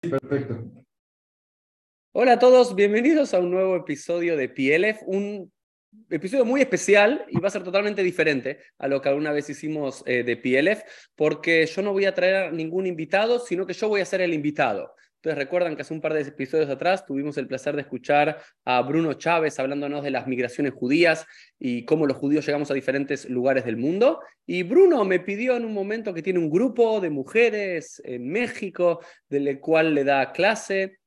Perfecto. Hola a todos, bienvenidos a un nuevo episodio de PLF, un episodio muy especial y va a ser totalmente diferente a lo que alguna vez hicimos eh, de PLF, porque yo no voy a traer ningún invitado, sino que yo voy a ser el invitado. Entonces recuerdan que hace un par de episodios atrás tuvimos el placer de escuchar a Bruno Chávez hablándonos de las migraciones judías y cómo los judíos llegamos a diferentes lugares del mundo. Y Bruno me pidió en un momento que tiene un grupo de mujeres en México, del cual le da clase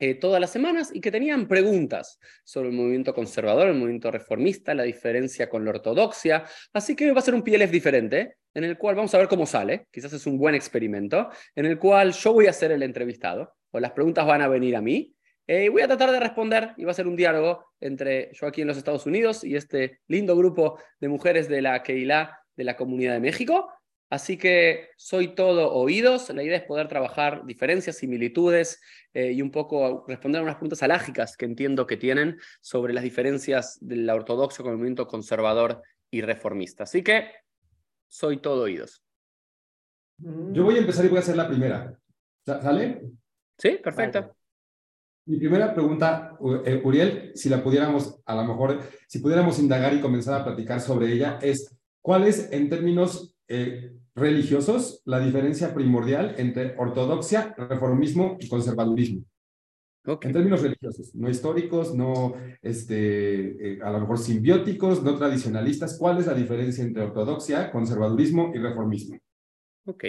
eh, todas las semanas y que tenían preguntas sobre el movimiento conservador, el movimiento reformista, la diferencia con la ortodoxia. Así que va a ser un PLF diferente, en el cual vamos a ver cómo sale, quizás es un buen experimento, en el cual yo voy a ser el entrevistado, o las preguntas van a venir a mí, eh, y voy a tratar de responder, y va a ser un diálogo entre yo aquí en los Estados Unidos y este lindo grupo de mujeres de la Keilah de la Comunidad de México. Así que soy todo oídos. La idea es poder trabajar diferencias, similitudes eh, y un poco responder a unas preguntas alágicas que entiendo que tienen sobre las diferencias de la ortodoxia con el movimiento conservador y reformista. Así que soy todo oídos. Yo voy a empezar y voy a hacer la primera. ¿Sale? Sí, perfecto. Mi primera pregunta, eh, Uriel, si la pudiéramos, a lo mejor, si pudiéramos indagar y comenzar a platicar sobre ella, es ¿cuál es en términos eh, religiosos la diferencia primordial entre ortodoxia, reformismo y conservadurismo. En términos religiosos, no históricos, no este, eh, a lo mejor simbióticos, no tradicionalistas. ¿Cuál es la diferencia entre ortodoxia, conservadurismo y reformismo? Ok.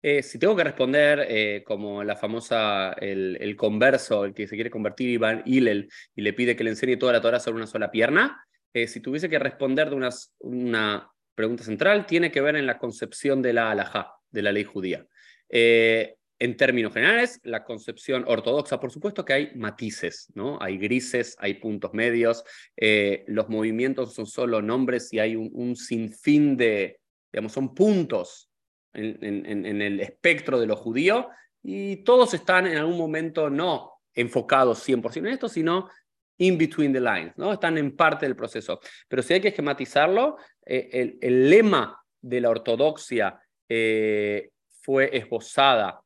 Eh, si tengo que responder como la famosa, el, converso, el que se quiere convertir, Iván Hillel, y le pide que le enseñe toda la Torah sobre una sola pierna, si tuviese que responder de unas, una pregunta central, tiene que ver en la concepción de la halajá, de la ley judía. Eh, en términos generales, la concepción ortodoxa, por supuesto que hay matices, ¿no? Hay grises, hay puntos medios, eh, los movimientos son solo nombres y hay un, sinfín de, digamos, son puntos en, el espectro de lo judío y todos están en algún momento no enfocados 100% en esto, sino in between the lines, ¿no? Están en parte del proceso. Pero si hay que esquematizarlo, eh, el, lema de la ortodoxia eh, fue esbozada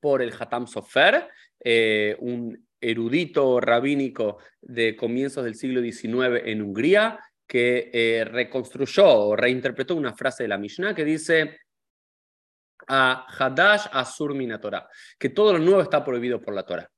por el Hatam Sofer, eh, un erudito rabínico de comienzos del siglo XIX en Hungría, que reconstruyó o reinterpretó una frase de la Mishnah que dice a Hadash Asur Torah, que todo lo nuevo está prohibido por la Torah.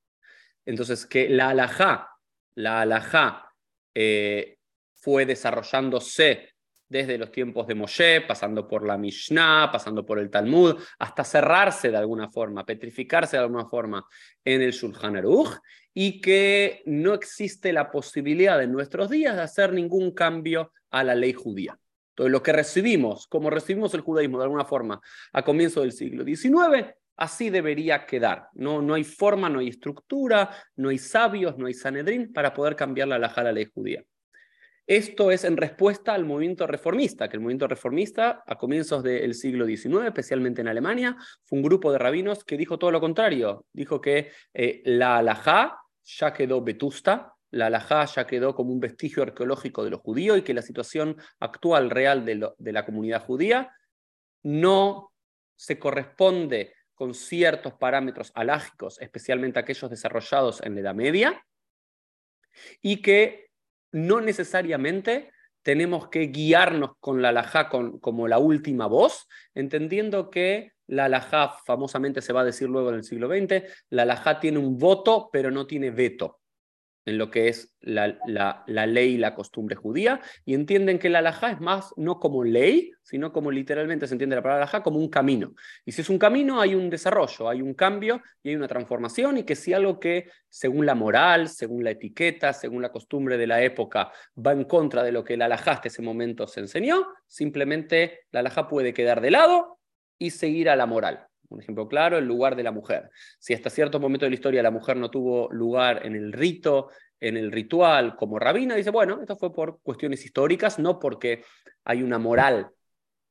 Entonces, que la alajá la halajá eh, fue desarrollándose desde los tiempos de Moshe, pasando por la Mishnah, pasando por el Talmud, hasta cerrarse de alguna forma, petrificarse de alguna forma en el Shulchan Aruch, y que no existe la posibilidad en nuestros días de hacer ningún cambio a la ley judía. Entonces, lo que recibimos, como recibimos el judaísmo de alguna forma a comienzo del siglo XIX, Así debería quedar. No, no hay forma, no hay estructura, no hay sabios, no hay sanedrín para poder cambiar la la ley judía. Esto es en respuesta al movimiento reformista, que el movimiento reformista a comienzos del siglo XIX, especialmente en Alemania, fue un grupo de rabinos que dijo todo lo contrario. Dijo que eh, la alajá ya quedó vetusta, la alajá ya quedó como un vestigio arqueológico de los judíos y que la situación actual real de, de la comunidad judía no se corresponde con ciertos parámetros alágicos, especialmente aquellos desarrollados en la Edad Media, y que no necesariamente tenemos que guiarnos con la alajá como la última voz, entendiendo que la alajá, famosamente se va a decir luego en el siglo XX, la alajá tiene un voto, pero no tiene veto en lo que es la, ley y la costumbre judía, y entienden que la alajá es más no como ley, sino como literalmente se entiende la palabra alajá, como un camino. Y si es un camino, hay un desarrollo, hay un cambio y hay una transformación, y que si algo que, según la moral, según la etiqueta, según la costumbre de la época, va en contra de lo que la alajá hasta ese momento se enseñó, simplemente la alajá puede quedar de lado y seguir a la moral. Un ejemplo claro, el lugar de la mujer. Si hasta cierto momento de la historia la mujer no tuvo lugar en el rito, en el ritual como rabina, dice, bueno, esto fue por cuestiones históricas, no porque hay una moral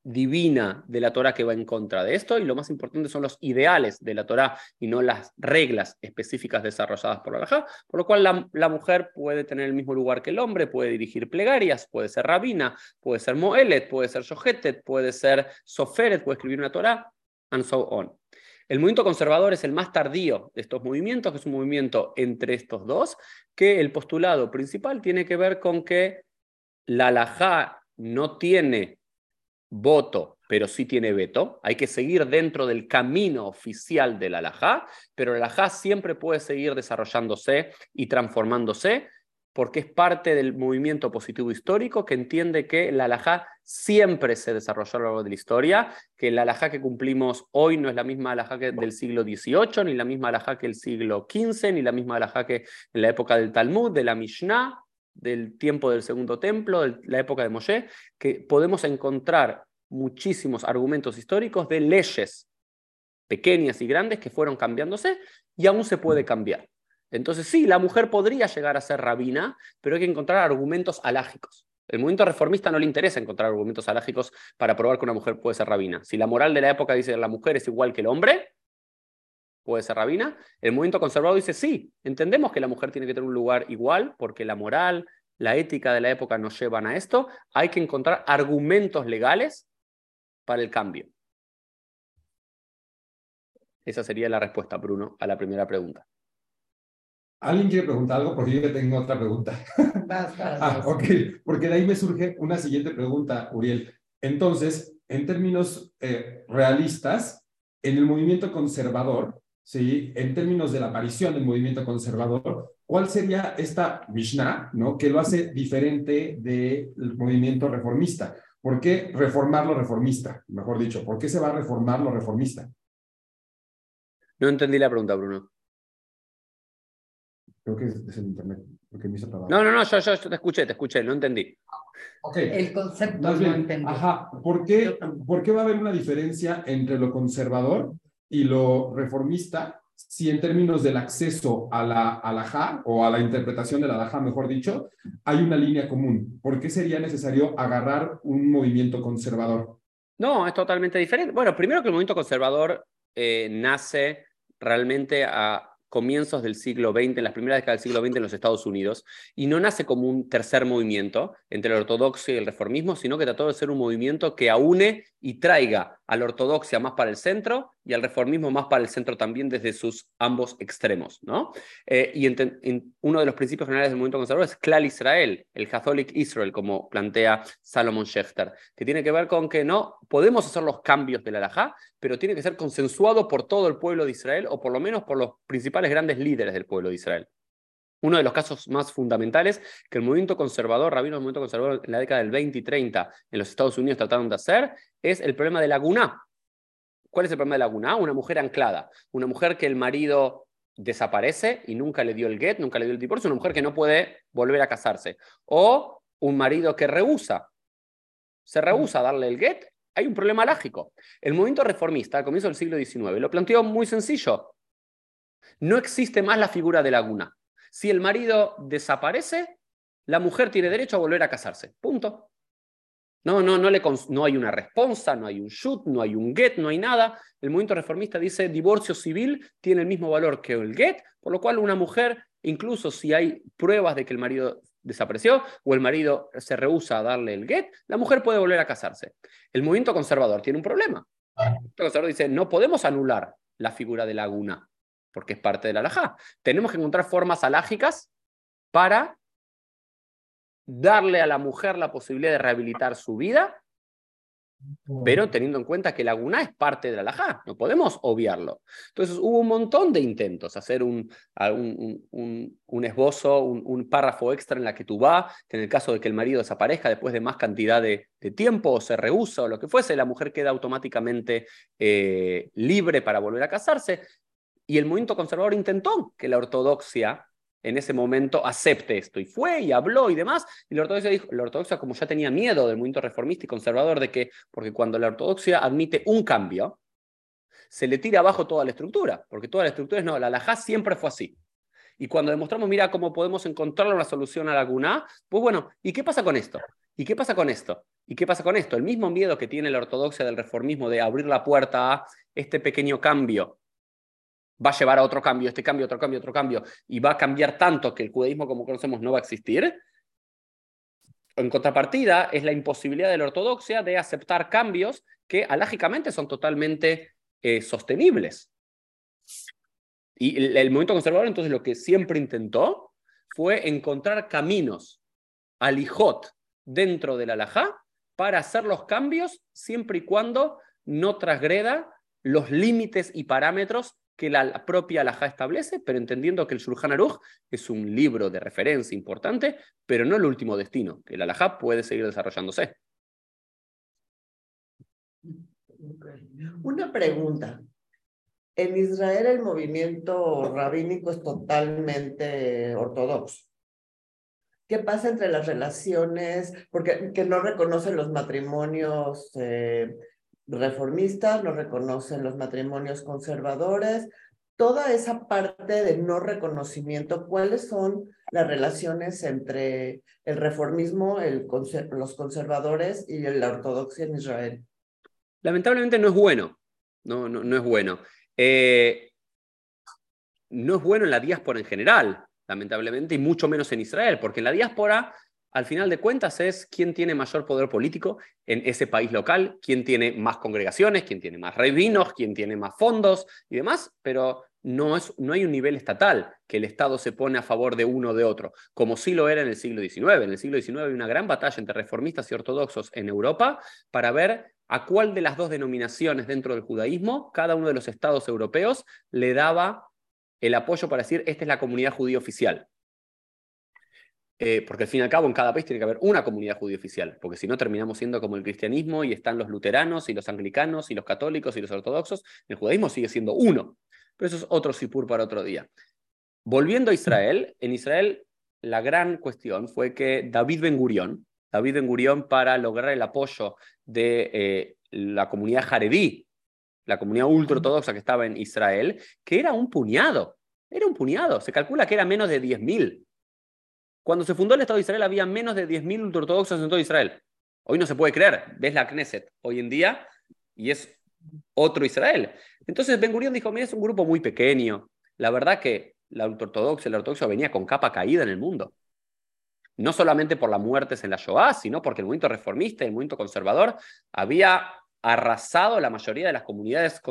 divina de la Torah que va en contra de esto, y lo más importante son los ideales de la Torah y no las reglas específicas desarrolladas por la Alajá, por lo cual la, mujer puede tener el mismo lugar que el hombre, puede dirigir plegarias, puede ser rabina, puede ser moelet, puede ser shohetet, puede ser soferet, puede escribir una Torah, El movimiento conservador es el más tardío de estos movimientos, que es un movimiento entre estos dos, que el postulado principal tiene que ver con que la alajá no tiene voto, pero sí tiene veto. Hay que seguir dentro del camino oficial del alajá, pero el alajá siempre puede seguir desarrollándose y transformándose porque es parte del movimiento positivo histórico que entiende que la alajá siempre se desarrolló a lo largo de la historia, que la alajá que cumplimos hoy no es la misma alajá que del siglo XVIII, ni la misma alajá que el siglo XV, ni la misma alajá que en la época del Talmud, de la Mishnah, del tiempo del Segundo Templo, de la época de Moshe, que podemos encontrar muchísimos argumentos históricos de leyes pequeñas y grandes que fueron cambiándose y aún se puede cambiar. Entonces sí, la mujer podría llegar a ser rabina, pero hay que encontrar argumentos alágicos. El movimiento reformista no le interesa encontrar argumentos alágicos para probar que una mujer puede ser rabina. Si la moral de la época dice que la mujer es igual que el hombre, puede ser rabina. El movimiento conservador dice sí, entendemos que la mujer tiene que tener un lugar igual porque la moral, la ética de la época nos llevan a esto. Hay que encontrar argumentos legales para el cambio. Esa sería la respuesta, Bruno, a la primera pregunta. ¿Alguien quiere preguntar algo? Porque yo ya tengo otra pregunta. ah, ok, porque de ahí me surge una siguiente pregunta, Uriel. Entonces, en términos eh, realistas, en el movimiento conservador, ¿sí? en términos de la aparición del movimiento conservador, ¿cuál sería esta Mishnah ¿no? que lo hace diferente del movimiento reformista? ¿Por qué reformar lo reformista? Mejor dicho, ¿por qué se va a reformar lo reformista? No entendí la pregunta, Bruno. Creo que es, el internet, porque me hizo No, no, no, yo, yo, te escuché, te escuché, no entendí. Okay. El concepto no entendí. Ajá, ¿Por qué, ¿por qué va a haber una diferencia entre lo conservador y lo reformista si en términos del acceso a la alajá o a la interpretación de la alajá, mejor dicho, hay una línea común? ¿Por qué sería necesario agarrar un movimiento conservador? No, es totalmente diferente. Bueno, primero que el movimiento conservador eh, nace realmente a comienzos del siglo XX, en las primeras décadas del siglo XX en los Estados Unidos, y no nace como un tercer movimiento entre la ortodoxia y el reformismo, sino que trató de ser un movimiento que aúne y traiga a la ortodoxia más para el centro y al reformismo más para el centro también desde sus ambos extremos. ¿no? Eh, y uno de los principios generales del movimiento conservador es Klal Israel, el Catholic Israel, como plantea Salomon Schechter, que tiene que ver con que no podemos hacer los cambios de la halajá, pero tiene que ser consensuado por todo el pueblo de Israel o por lo menos por los principales grandes líderes del pueblo de Israel. Uno de los casos más fundamentales que el movimiento conservador, rabino movimiento conservador en la década del 20 y 30 en los Estados Unidos trataron de hacer, es el problema de la Guná. ¿Cuál es el problema de la Guná? Una mujer anclada, una mujer que el marido desaparece y nunca le dio el get, nunca le dio el divorcio, una mujer que no puede volver a casarse. O un marido que rehúsa, se rehúsa a darle el get, hay un problema lógico. El movimiento reformista al comienzo del siglo XIX lo planteó muy sencillo. No existe más la figura de la Guná. Si el marido desaparece, la mujer tiene derecho a volver a casarse. Punto. No, no, no, le no hay una respuesta, no hay un shoot, no hay un get, no hay nada. El movimiento reformista dice divorcio civil tiene el mismo valor que el get, por lo cual una mujer, incluso si hay pruebas de que el marido desapareció o el marido se rehúsa a darle el get, la mujer puede volver a casarse. El movimiento conservador tiene un problema. El movimiento conservador dice, no podemos anular la figura de laguna porque es parte de la alajá. Tenemos que encontrar formas alágicas para darle a la mujer la posibilidad de rehabilitar su vida, pero teniendo en cuenta que la guna es parte de la alajá, no podemos obviarlo. Entonces hubo un montón de intentos, hacer un, un, esbozo, un, párrafo extra en la que tú vas, que en el caso de que el marido desaparezca después de más cantidad de, tiempo o se rehúsa o lo que fuese, la mujer queda automáticamente eh, libre para volver a casarse. Y el movimiento conservador intentó que la ortodoxia en ese momento acepte esto. Y fue y habló y demás. Y la ortodoxia dijo, la ortodoxia como ya tenía miedo del movimiento reformista y conservador de que, porque cuando la ortodoxia admite un cambio, se le tira abajo toda la estructura, porque toda la estructura es no, la alajá siempre fue así. Y cuando demostramos, mira cómo podemos encontrar una solución a la guna, pues bueno, ¿y qué pasa con esto? ¿Y qué pasa con esto? ¿Y qué pasa con esto? El mismo miedo que tiene la ortodoxia del reformismo de abrir la puerta a este pequeño cambio va a llevar a otro cambio, este cambio, otro cambio, otro cambio, y va a cambiar tanto que el judaísmo como conocemos no va a existir. En contrapartida, es la imposibilidad de la ortodoxia de aceptar cambios que alágicamente son totalmente eh, sostenibles. Y el, movimiento conservador entonces lo que siempre intentó fue encontrar caminos alijot dentro del alajá para hacer los cambios siempre y cuando no transgreda los límites y parámetros que la propia alajá establece, pero entendiendo que el Shulchan Aruch es un libro de referencia importante, pero no el último destino, que el alajá puede seguir desarrollándose. Una pregunta. En Israel el movimiento rabínico es totalmente ortodoxo. ¿Qué pasa entre las relaciones? Porque que no reconocen los matrimonios eh, reformistas, no reconocen los matrimonios conservadores. Toda esa parte de no reconocimiento, ¿cuáles son las relaciones entre el reformismo, los conservadores y la ortodoxia en Israel? Lamentablemente no es bueno. No, no, no es bueno. Eh, no es bueno en la diáspora en general, lamentablemente, y mucho menos en Israel, porque en la diáspora, al final de cuentas, es quién tiene mayor poder político en ese país local, quién tiene más congregaciones, quién tiene más rabinos, quién tiene más fondos y demás, pero no, es, no hay un nivel estatal que el Estado se pone a favor de uno o de otro, como sí lo era en el siglo XIX. En el siglo XIX hay una gran batalla entre reformistas y ortodoxos en Europa para ver a cuál de las dos denominaciones dentro del judaísmo cada uno de los estados europeos le daba el apoyo para decir, esta es la comunidad judía oficial. Eh, porque al fin y al cabo en cada país tiene que haber una comunidad judía oficial, porque si no terminamos siendo como el cristianismo y están los luteranos y los anglicanos y los católicos y los ortodoxos, el judaísmo sigue siendo uno. Pero eso es otro sipur para otro día. Volviendo a Israel, en Israel la gran cuestión fue que David Ben Gurión, David Ben Gurión para lograr el apoyo de eh, la comunidad jaredí, la comunidad ultraortodoxa que estaba en Israel, que era un puñado, era un puñado, se calcula que era menos de 10.000. Cuando se fundó el Estado de Israel había menos de 10.000 ultraortodoxos en todo Israel. Hoy no se puede creer, ves la Knesset hoy en día y es otro Israel. Entonces Ben Gurión dijo, mira, es un grupo muy pequeño. La verdad que la ultraortodoxia, la ortodoxia venía con capa caída en el mundo no solamente por las muertes en la Shoah, sino porque el movimiento reformista y el movimiento conservador había arrasado la mayoría de las comunidades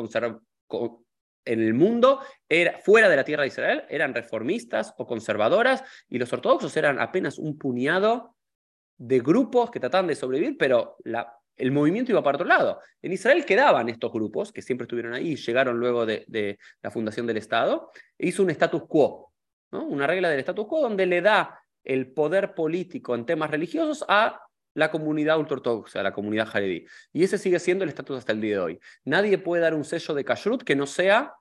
en el mundo, era, fuera de la tierra de Israel, eran reformistas o conservadoras, y los ortodoxos eran apenas un puñado de grupos que trataban de sobrevivir, pero el movimiento iba para otro lado. En Israel quedaban estos grupos, que siempre estuvieron ahí llegaron luego de, la fundación del Estado, e hizo un status quo, una regla del status quo donde le da el poder político en temas religiosos a la comunidad ultraortodoxa, la comunidad jaredí. Y ese sigue siendo el estatus hasta el día de hoy. Nadie puede dar un sello de kashrut que no sea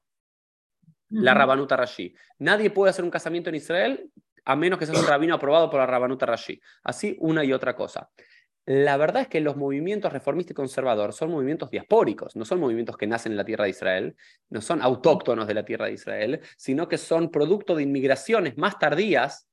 la Rabanuta Rashi. Nadie puede hacer un casamiento en Israel a menos que sea un rabino aprobado por la Rabanuta Rashi. Así una y otra cosa. La verdad es que los movimientos reformistas y conservadores son movimientos diaspóricos, no son movimientos que nacen en la tierra de Israel, no son autóctonos de la tierra de Israel, sino que son producto de inmigraciones más tardías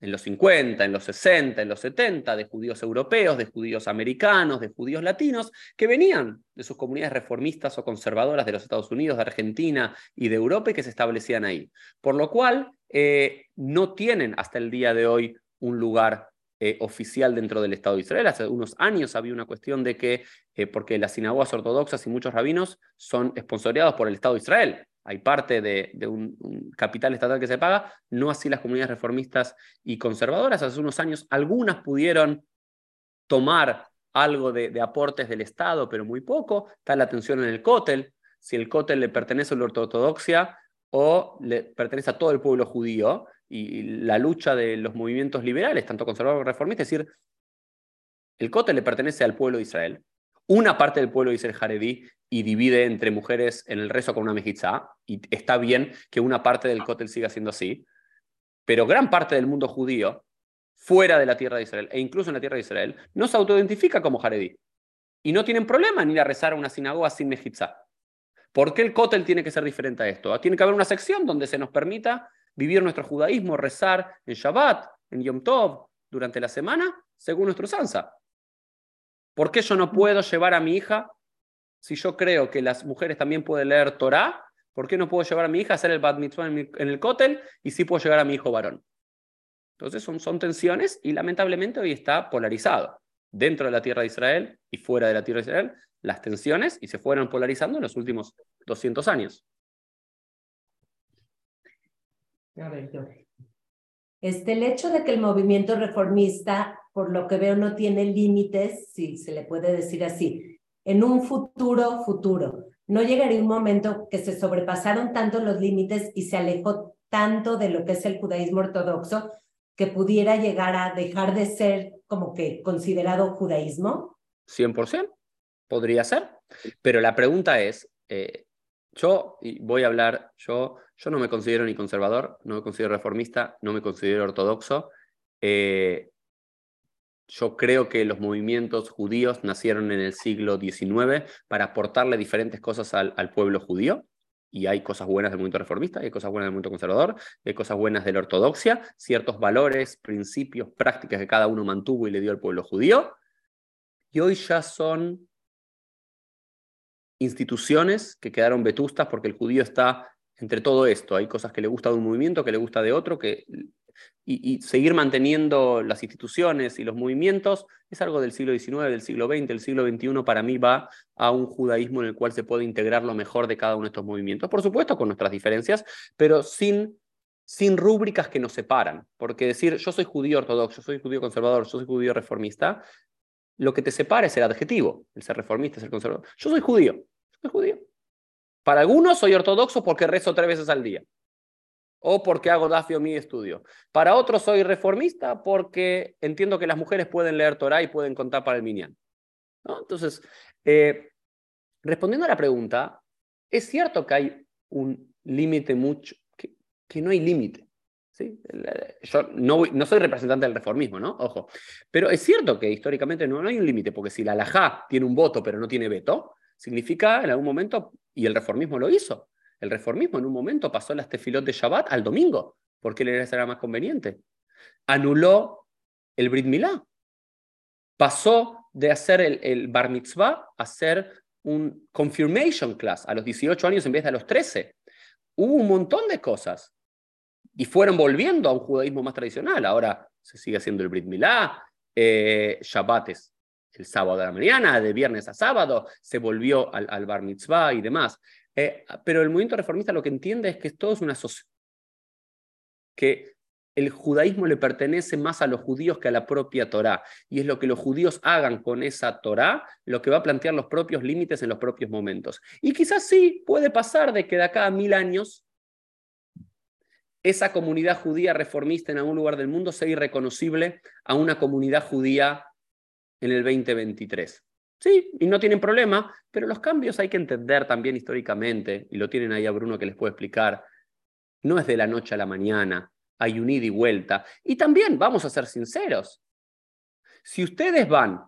en los 50, en los 60, en los 70, de judíos europeos, de judíos americanos, de judíos latinos, que venían de sus comunidades reformistas o conservadoras de los Estados Unidos, de Argentina y de Europa y que se establecían ahí. Por lo cual, eh, no tienen hasta el día de hoy un lugar eh, oficial dentro del Estado de Israel. Hace unos años había una cuestión de que, eh, porque las sinagogas ortodoxas y muchos rabinos son esponsoreados por el Estado de Israel, hay parte de, un, capital estatal que se paga, no así las comunidades reformistas y conservadoras. Hace unos años algunas pudieron tomar algo de, aportes del Estado, pero muy poco. Está la atención en el cótel, si el cótel le pertenece a la ortodoxia o le pertenece a todo el pueblo judío, y la lucha de los movimientos liberales, tanto conservadores como reformistas, es decir, el cótel le pertenece al pueblo de Israel, una parte del pueblo dice el jaredí y divide entre mujeres en el rezo con una mejizá, y está bien que una parte del cótel siga siendo así, pero gran parte del mundo judío, fuera de la tierra de Israel, e incluso en la tierra de Israel, no se autoidentifica como jaredí. Y no tienen problema en ir a rezar a una sinagoga sin mejizá. ¿Por qué el cótel tiene que ser diferente a esto? Tiene que haber una sección donde se nos permita vivir nuestro judaísmo, rezar en Shabbat, en Yom Tov, durante la semana, según nuestro sansa. ¿Por qué yo no puedo llevar a mi hija si yo creo que las mujeres también pueden leer Torah, ¿por qué no puedo llevar a mi hija a hacer el bat mitzvah en, el cótel y sí puedo llevar a mi hijo varón? Entonces son, son tensiones y lamentablemente hoy está polarizado. Dentro de la tierra de Israel y fuera de la tierra de Israel, las tensiones y se fueron polarizando en los últimos 200 años. A ver, yo. Este, el hecho de que el movimiento reformista, por lo que veo, no tiene límites, si se le puede decir así, en un futuro futuro. ¿No llegaría un momento que se sobrepasaron tanto los límites y se alejó tanto de lo que es el judaísmo ortodoxo que pudiera llegar a dejar de ser como que considerado judaísmo? 100%, podría ser. Pero la pregunta es, eh, yo voy a hablar, yo, yo no me considero ni conservador, no me considero reformista, no me considero ortodoxo. Eh, yo creo que los movimientos judíos nacieron en el siglo XIX para aportarle diferentes cosas al, pueblo judío y hay cosas buenas del movimiento reformista, hay cosas buenas del movimiento conservador, hay cosas buenas de la ortodoxia, ciertos valores, principios, prácticas que cada uno mantuvo y le dio al pueblo judío, y hoy ya son instituciones que quedaron vetustas porque el judío está entre todo esto. Hay cosas que le gusta de un movimiento, que le gusta de otro, que y, seguir manteniendo las instituciones y los movimientos es algo del siglo XIX, del siglo XX, del siglo XXI, para mí va a un judaísmo en el cual se puede integrar lo mejor de cada uno de estos movimientos, por supuesto con nuestras diferencias, pero sin, sin rúbricas que nos separan, porque decir yo soy judío ortodoxo, yo soy judío conservador, yo soy judío reformista, lo que te separa es el adjetivo, el ser reformista, el ser conservador. Yo soy judío, soy judío. Para algunos soy ortodoxo porque rezo tres veces al día o porque hago dafio mi estudio. Para otros soy reformista porque entiendo que las mujeres pueden leer Torah y pueden contar para el Minyan. Entonces, eh, respondiendo a la pregunta, es cierto que hay un límite mucho, que, no hay límite. ¿sí? Yo no, no, soy representante del reformismo, ¿no? Ojo. Pero es cierto que históricamente no, no hay un límite, porque si la alajá tiene un voto pero no tiene veto, significa en algún momento, y el reformismo lo hizo, el reformismo en un momento pasó las tefilot de Shabbat al domingo, porque le era más conveniente. Anuló el Brit Milá. Pasó de hacer el, Bar Mitzvah a hacer un confirmation class a los 18 años en vez de a los 13. Hubo un montón de cosas. Y fueron volviendo a un judaísmo más tradicional. Ahora se sigue haciendo el Brit Milá, eh, Shabbat es el sábado de la mañana, de viernes a sábado, se volvió al, al Bar Mitzvah y demás. Eh, pero el movimiento reformista lo que entiende es que todo es una sociedad, que el judaísmo le pertenece más a los judíos que a la propia Torá, y es lo que los judíos hagan con esa Torá lo que va a plantear los propios límites en los propios momentos. Y quizás sí puede pasar de que de acá a mil años esa comunidad judía reformista en algún lugar del mundo sea irreconocible a una comunidad judía en el 2023. Sí, y no tienen problema, pero los cambios hay que entender también históricamente, y lo tienen ahí a Bruno que les puede explicar. No es de la noche a la mañana, hay un ida y vuelta. Y también, vamos a ser sinceros, si ustedes van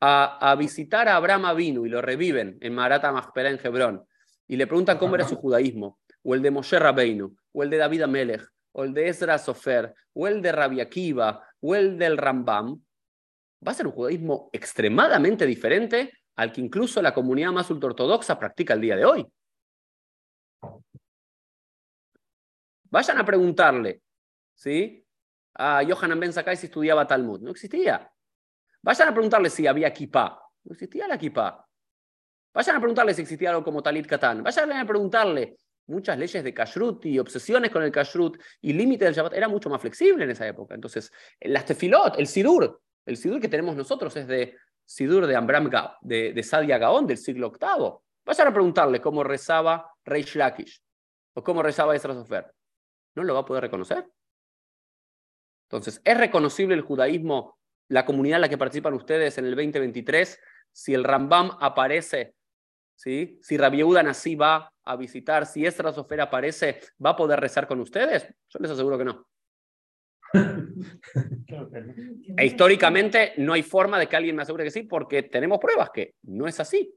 a, visitar a Abraham Avinu y lo reviven en Marata Machpelah en Hebrón, y le preguntan cómo era su judaísmo, o el de Moshe Rabbeinu, o el de David Amelech, o el de Ezra Sofer, o el de Rabbi Akiva, o el del Rambam, va a ser un judaísmo extremadamente diferente al que incluso la comunidad más ultraortodoxa practica el día de hoy. Vayan a preguntarle, ¿sí? A Yohanan Ben Sakai si estudiaba Talmud. No existía. Vayan a preguntarle si había kippah. No existía la kippah. Vayan a preguntarle si existía algo como talit katán. Vayan a preguntarle muchas leyes de kashrut y obsesiones con el kashrut y límite del Shabbat era mucho más flexible en esa época. Entonces, las tefilot, el sidur, el Sidur que tenemos nosotros es de Sidur de Ambram de, de Sadia Gaón del siglo VIII. Vayan a preguntarle cómo rezaba Rey Shlakish o cómo rezaba Sofer. ¿No lo va a poder reconocer? Entonces, ¿es reconocible el judaísmo, la comunidad en la que participan ustedes en el 2023, si el Rambam aparece, ¿sí? si Rabbi Yehuda Nasí va a visitar, si Esra Sofer aparece, ¿va a poder rezar con ustedes? Yo les aseguro que no. E históricamente no hay forma de que alguien me asegure que sí, porque tenemos pruebas que no es así.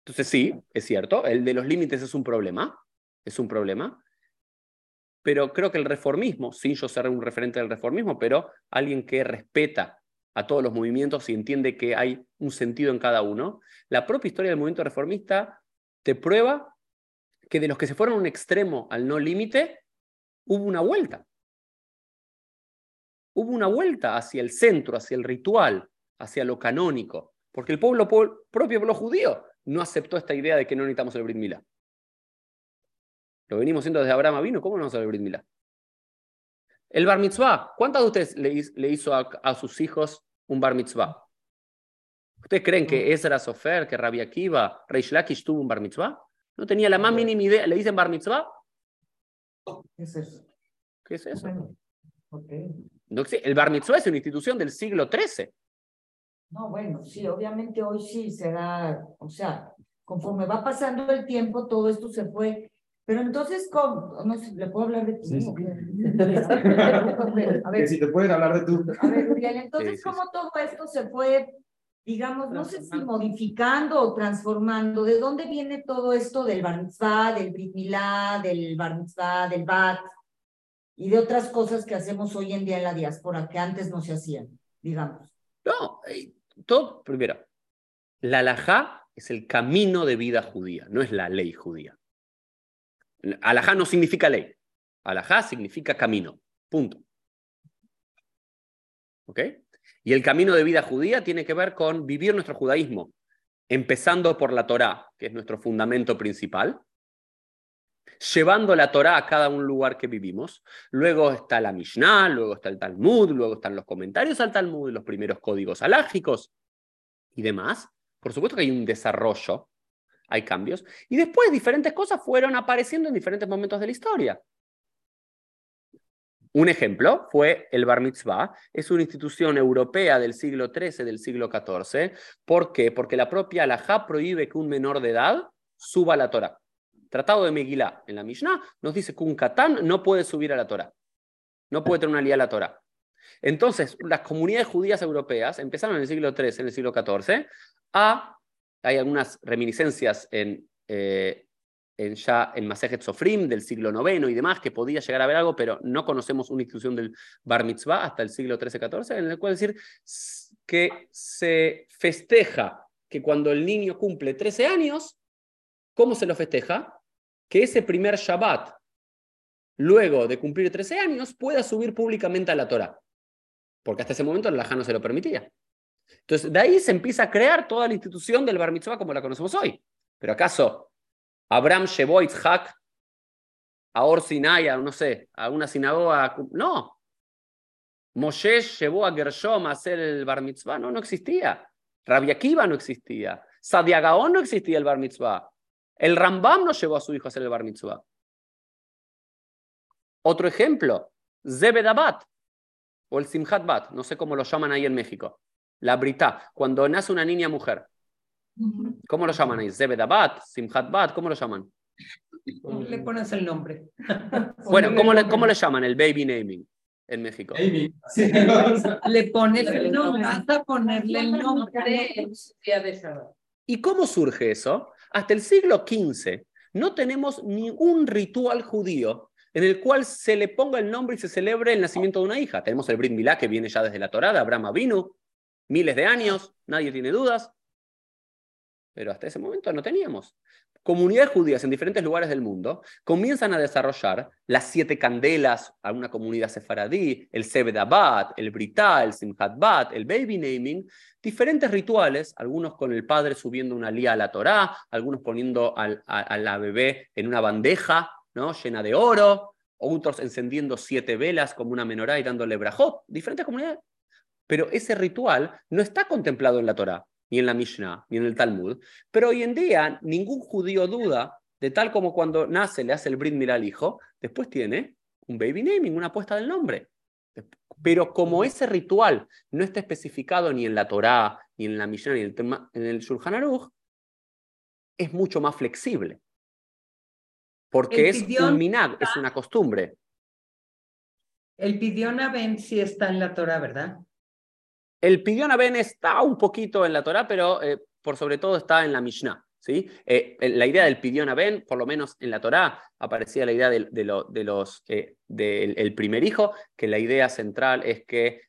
Entonces sí, es cierto, el de los límites es un problema, es un problema, pero creo que el reformismo, sin yo ser un referente del reformismo, pero alguien que respeta a todos los movimientos y entiende que hay un sentido en cada uno, la propia historia del movimiento reformista te prueba que de los que se fueron a un extremo al no límite, hubo una vuelta. Hubo una vuelta hacia el centro, hacia el ritual, hacia lo canónico, porque el pueblo, propio pueblo judío no aceptó esta idea de que no necesitamos el Brit Milá. Lo venimos haciendo desde Abraham vino, ¿cómo no vamos a el Brit Milá? El bar mitzvah, ¿cuántos de ustedes le, hizo a, sus hijos un bar mitzvah? ¿Ustedes creen que Ezra Sofer, que Rabbi Akiva, Reish Lakish tuvo un bar mitzvah? No tenía la más mínima idea. ¿Le dicen bar mitzvah? ¿Qué es eso? ¿Qué es eso? el bar mitzvah es una institución del siglo XIII. No, bueno, sí, obviamente hoy sí se da, o sea, conforme va pasando el tiempo, todo esto se fue. Pero entonces, ¿cómo? No sé, ¿le puedo hablar de tú? a ver, si te pueden hablar de tú. A ver, Uriel, entonces, ¿cómo todo esto se fue, digamos, no sé si modificando o transformando? ¿De dónde viene todo esto del bar mitzvah, del brit milá, del bar mitzvah, del bat y de otras cosas que hacemos hoy en día en la diáspora que antes no se hacían, digamos? No, eh, todo, primero, la alajá es el camino de vida judía, no es la ley judía. Alajá no significa ley. Alajá significa camino. Punto. ¿Ok? Y el camino de vida judía tiene que ver con vivir nuestro judaísmo, empezando por la Torá, que es nuestro fundamento principal, llevando la Torá a cada un lugar que vivimos. Luego está la Mishnah, luego está el Talmud, luego están los comentarios al Talmud, los primeros códigos alágicos y demás. Por supuesto que hay un desarrollo, hay cambios. Y después diferentes cosas fueron apareciendo en diferentes momentos de la historia. Un ejemplo fue el Bar Mitzvah, es una institución europea del siglo XIII, del siglo XIV. ¿Por qué? Porque la propia Alajá prohíbe que un menor de edad suba a la Torah. Tratado de Megilá en la Mishnah nos dice que un katán no puede subir a la Torah. No puede tener una lía a la Torah. Entonces, las comunidades judías europeas empezaron en el siglo III, en el siglo XIV, a, hay algunas reminiscencias en, eh, en ya en Masejet Sofrim del siglo IX y demás, que podía llegar a haber algo, pero no conocemos una institución del Bar Mitzvah hasta el siglo XIII-XIV, en el cual decir que se festeja que cuando el niño cumple 13 años, ¿cómo se lo festeja? que ese primer Shabbat, luego de cumplir 13 años, pueda subir públicamente a la Torah. Porque hasta ese momento el Lajá no se lo permitía. Entonces, de ahí se empieza a crear toda la institución del Bar Mitzvah como la conocemos hoy. Pero ¿acaso Abraham llevó a Itzhak a Or no sé, a una sinagoga? No. Moshe llevó a Gershom a hacer el Bar Mitzvah. No, no existía. Rabbi Akiva no existía. Sadiagaon no existía el Bar Mitzvah. El Rambam no llevó a su hijo a hacer el bar mitzvah. Otro ejemplo, Zebedabat o el Simhat Bat, no sé cómo lo llaman ahí en México. La Brita, cuando nace una niña mujer. ¿Cómo lo llaman ahí? Zebedabat, Simhat Bat, ¿cómo lo llaman? Le pones el nombre. Bueno, ¿cómo le, ¿cómo le llaman el baby naming en México? Le pones el nombre, hasta ponerle el nombre. ¿Y cómo surge eso? Hasta el siglo XV no tenemos ningún ritual judío en el cual se le ponga el nombre y se celebre el nacimiento de una hija. Tenemos el Brit Milá que viene ya desde la Torá, de Abraham Avinu, miles de años, nadie tiene dudas. Pero hasta ese momento no teníamos comunidades judías en diferentes lugares del mundo comienzan a desarrollar las siete candelas a una comunidad sefaradí, el Abad, el Britá, el Simchat Bat, el Baby Naming, diferentes rituales, algunos con el padre subiendo una lía a la Torá, algunos poniendo a, la bebé en una bandeja ¿no? llena de oro, otros encendiendo siete velas como una menorá y dándole brajot, diferentes comunidades. Pero ese ritual no está contemplado en la Torá ni en la Mishnah, ni en el Talmud. Pero hoy en día ningún judío duda de tal como cuando nace le hace el Brit al hijo, después tiene un baby naming, una apuesta del nombre. Pero como ese ritual no está especificado ni en la Torá, ni en la Mishnah, ni en el, en el Shulchan Aruch, es mucho más flexible. Porque es un minag, es una costumbre. El pidión Ben sí está en la Torá, ¿verdad? El Pidión Ben está un poquito en la Torah, pero eh, por sobre todo está en la Mishnah. ¿sí? Eh, la idea del Pidión Ben, por lo menos en la Torah, aparecía la idea de, de, los, eh, del primer hijo, que la idea central es que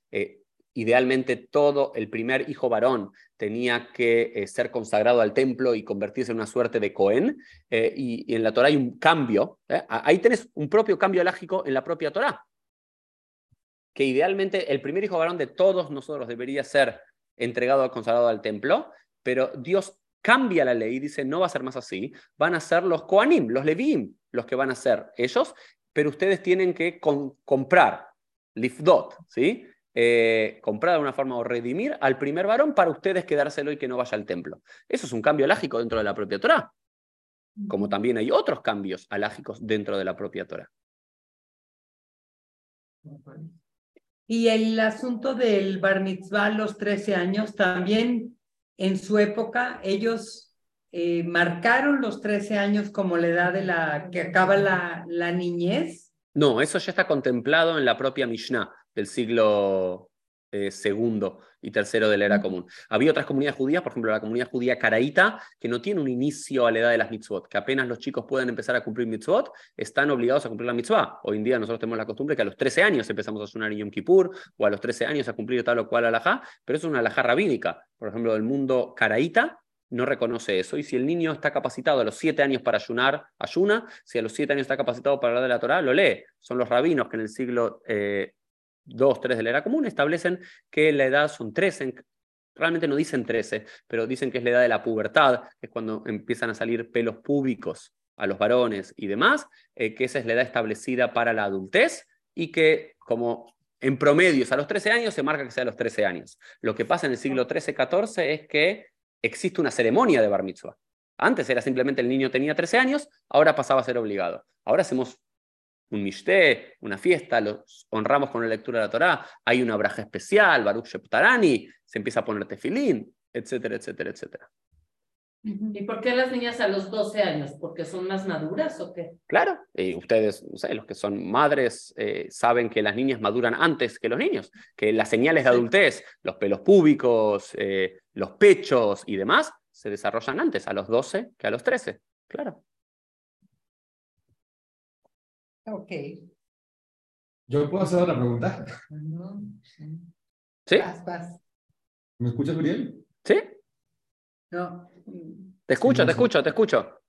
idealmente todo el primer hijo varón tenía que ser consagrado al templo y convertirse en una suerte de Cohen, y, en la Torah hay un cambio, ahí tenés un propio cambio elágico en la propia Torah que idealmente el primer hijo varón de todos nosotros debería ser entregado, consagrado al templo, pero Dios cambia la ley y dice, no va a ser más así, van a ser los Koanim, los Levim, los que van a ser ellos, pero ustedes tienen que comprar, lifdot, ¿sí? Eh, comprar de una forma o redimir al primer varón para ustedes quedárselo y que no vaya al templo. Eso es un cambio alágico dentro de la propia Torah, como también hay otros cambios alágicos dentro de la propia Torah. Y el asunto del bar mitzvah los 13 años, también en su época ellos eh, marcaron los 13 años como la edad de la que acaba la, la niñez. No, eso ya está contemplado en la propia Mishnah del siglo eh, segundo y tercero de la era común. Había otras comunidades judías, por ejemplo, la comunidad judía caraíta, que no tiene un inicio a la edad de las mitzvot, que apenas los chicos pueden empezar a cumplir mitzvot, están obligados a cumplir la mitzvah. Hoy en día nosotros tenemos la costumbre que a los 13 años empezamos a sonar Yom Kippur, o a los 13 años a cumplir tal o cual alajá, pero eso es una alajá rabínica. Por ejemplo, el mundo caraíta no reconoce eso. Y si el niño está capacitado a los 7 años para ayunar, ayuna. Si a los 7 años está capacitado para hablar de la Torah, lo lee. Son los rabinos que en el siglo eh, dos, tres de la era común, establecen que la edad son 13, realmente no dicen 13, pero dicen que es la edad de la pubertad, que es cuando empiezan a salir pelos públicos a los varones y demás, eh, que esa es la edad establecida para la adultez y que como en promedio a los 13 años se marca que sea a los 13 años. Lo que pasa en el siglo XIII-XIV es que existe una ceremonia de bar mitzvah. Antes era simplemente el niño tenía 13 años, ahora pasaba a ser obligado. Ahora hacemos un mishté, una fiesta, los honramos con la lectura de la Torá, hay una braja especial, Baruch Sheptarani, se empieza a poner tefilín, etcétera, etcétera, etcétera. ¿Y por qué las niñas a los 12 años? ¿Porque son más maduras o qué? Claro, y ustedes, no sé, los que son madres, eh, saben que las niñas maduran antes que los niños, que las señales de adultez, los pelos púbicos, eh, los pechos y demás, se desarrollan antes, a los 12 que a los 13, claro. Ok. ¿Yo puedo hacer otra pregunta? ¿Sí? ¿Me escuchas, Uriel? ¿Sí? No. Te escucho, te escucho, te escucho.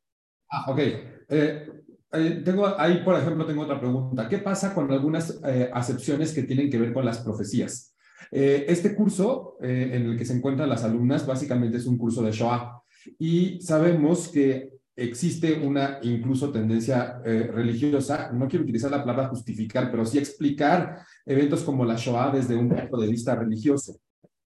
Ah, ok. Eh, eh, tengo, ahí, por ejemplo, tengo otra pregunta. ¿Qué pasa con algunas eh, acepciones que tienen que ver con las profecías? este curso en el que se encuentran las alumnas básicamente es un curso de Shoah y sabemos que existe una incluso tendencia eh, religiosa, no quiero utilizar la palabra justificar, pero sí explicar eventos como la Shoah desde un punto de vista religioso.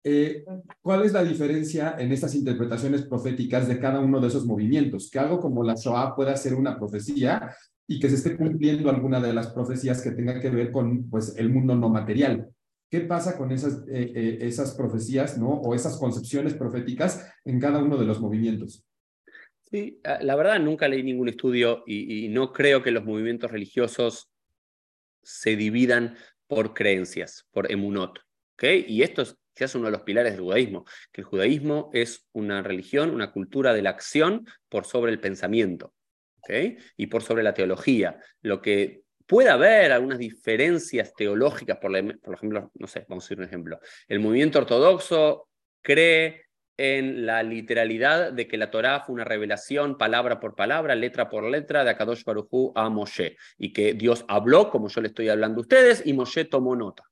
Eh, ¿Cuál es la diferencia en estas interpretaciones proféticas de cada uno de esos movimientos? Que algo como la Shoah pueda ser una profecía y que se esté cumpliendo alguna de las profecías que tenga que ver con pues, el mundo no material. ¿Qué pasa con esas, eh, esas profecías ¿no? o esas concepciones proféticas en cada uno de los movimientos? Sí, ah, la verdad nunca leí ningún estudio y, no creo que los movimientos religiosos se dividan por creencias, por emunot. ¿okay? Y esto es quizás uno de los pilares del judaísmo, que el judaísmo es una religión, una cultura de la acción por sobre el pensamiento y por sobre la teología. Lo que puede haber algunas diferencias teológicas, por, por ejemplo, no sé, vamos a decir un ejemplo. El movimiento ortodoxo cree en la literalidad de que la Torá fue una revelación palabra por palabra, letra por letra de Akadosh Barujú a Moshe, y que Dios habló como yo le estoy hablando a ustedes, y Moshe tomó nota.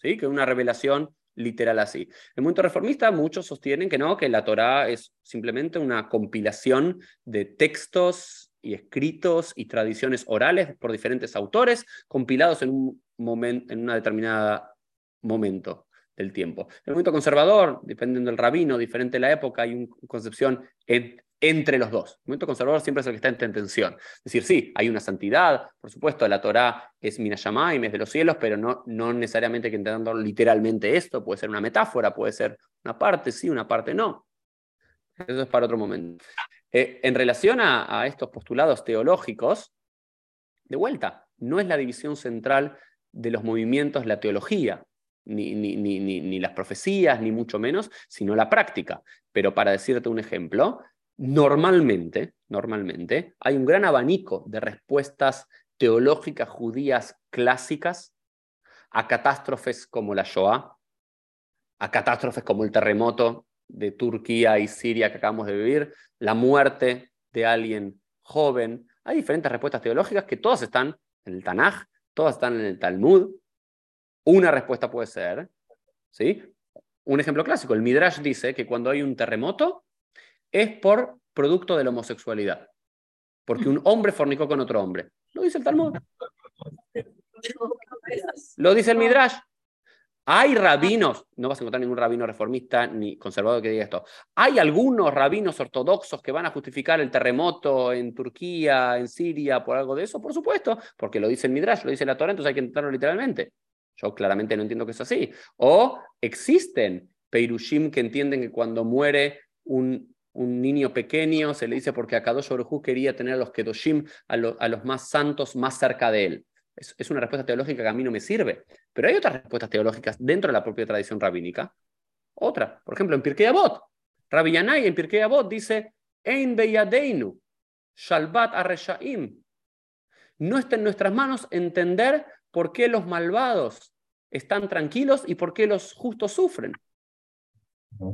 ¿Sí? Que una revelación literal así. En momento reformista, muchos sostienen que no, que la Torá es simplemente una compilación de textos y escritos y tradiciones orales por diferentes autores, compilados en un momento, en una determinada momento del tiempo. El movimiento conservador, dependiendo del rabino, diferente de la época, hay una concepción entre los dos. El movimiento conservador siempre es el que está en tensión. Es decir, sí, hay una santidad, por supuesto, la Torah es Minashamayim, es de los cielos, pero no, necesariamente que entendiendo literalmente esto, puede ser una metáfora, puede ser una parte sí, una parte no. Eso es para otro momento. Eh, en relación a estos postulados teológicos, de vuelta, no es la división central de los movimientos la teología ni, ni, ni, ni, las profecías, ni mucho menos, sino la práctica. Pero para decirte un ejemplo, normalmente, normalmente hay un gran abanico de respuestas teológicas judías clásicas a catástrofes como la Shoah, a catástrofes como el terremoto de Turquía y Siria que acabamos de vivir, la muerte de alguien joven. Hay diferentes respuestas teológicas que todas están en el Tanaj, todas están en el Talmud, una respuesta puede ser, ¿sí? Un ejemplo clásico, el Midrash dice que cuando hay un terremoto, es por producto de la homosexualidad. Porque un hombre fornicó con otro hombre. Lo dice el Talmud. Lo dice el Midrash. Hay rabinos, no vas a encontrar ningún rabino reformista ni conservador que diga esto. Hay algunos rabinos ortodoxos que van a justificar el terremoto en Turquía, en Siria, por algo de eso, por supuesto, porque lo dice el Midrash, lo dice la Torah, entonces hay que entenderlo literalmente. Yo claramente no entiendo que es así. O existen Peirushim que entienden que cuando muere un, un niño pequeño se le dice porque Akadosh Orujú quería tener a los Kedoshim, a, a los más santos, más cerca de él. Es, una respuesta teológica que a mí no me sirve. Pero hay otras respuestas teológicas dentro de la propia tradición rabínica. Otra, por ejemplo, en Pirkei Avot. Rabbi Yanai en Pirkei Avot dice, Ein beyadeinu, shalbat arreshaim. No está en nuestras manos entender por qué los malvados están tranquilos y por qué los justos sufren.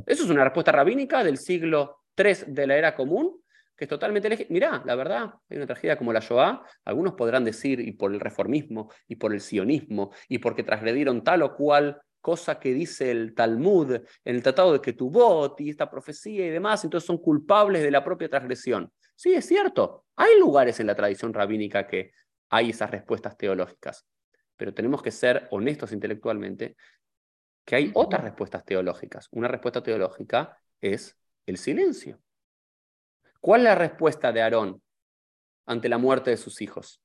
Eso es una respuesta rabínica del siglo III de la era común, que es totalmente legítima. Mirá, la verdad, hay una tragedia como la Shoah, algunos podrán decir, y por el reformismo, y por el sionismo, y porque transgredieron tal o cual cosa que dice el Talmud en el Tratado de Ketubot y esta profecía y demás, entonces son culpables de la propia transgresión. Sí, es cierto, hay lugares en la tradición rabínica que hay esas respuestas teológicas, pero tenemos que ser honestos intelectualmente que hay otras respuestas teológicas. Una respuesta teológica es el silencio. ¿Cuál es la respuesta de Aarón ante la muerte de sus hijos?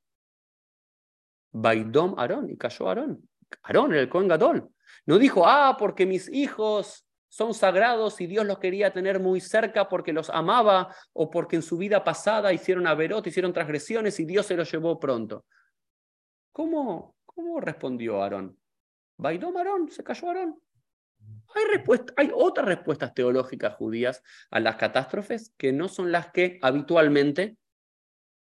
Baidom Aarón, y cayó Aarón. Aarón era el Cohen Gadol. No dijo, ah, porque mis hijos son sagrados y Dios los quería tener muy cerca porque los amaba o porque en su vida pasada hicieron averot, hicieron transgresiones y Dios se los llevó pronto. ¿Cómo, cómo respondió Aarón? Baidom Aarón, se cayó Aarón. Hay, hay otras respuestas teológicas judías a las catástrofes que no son las que habitualmente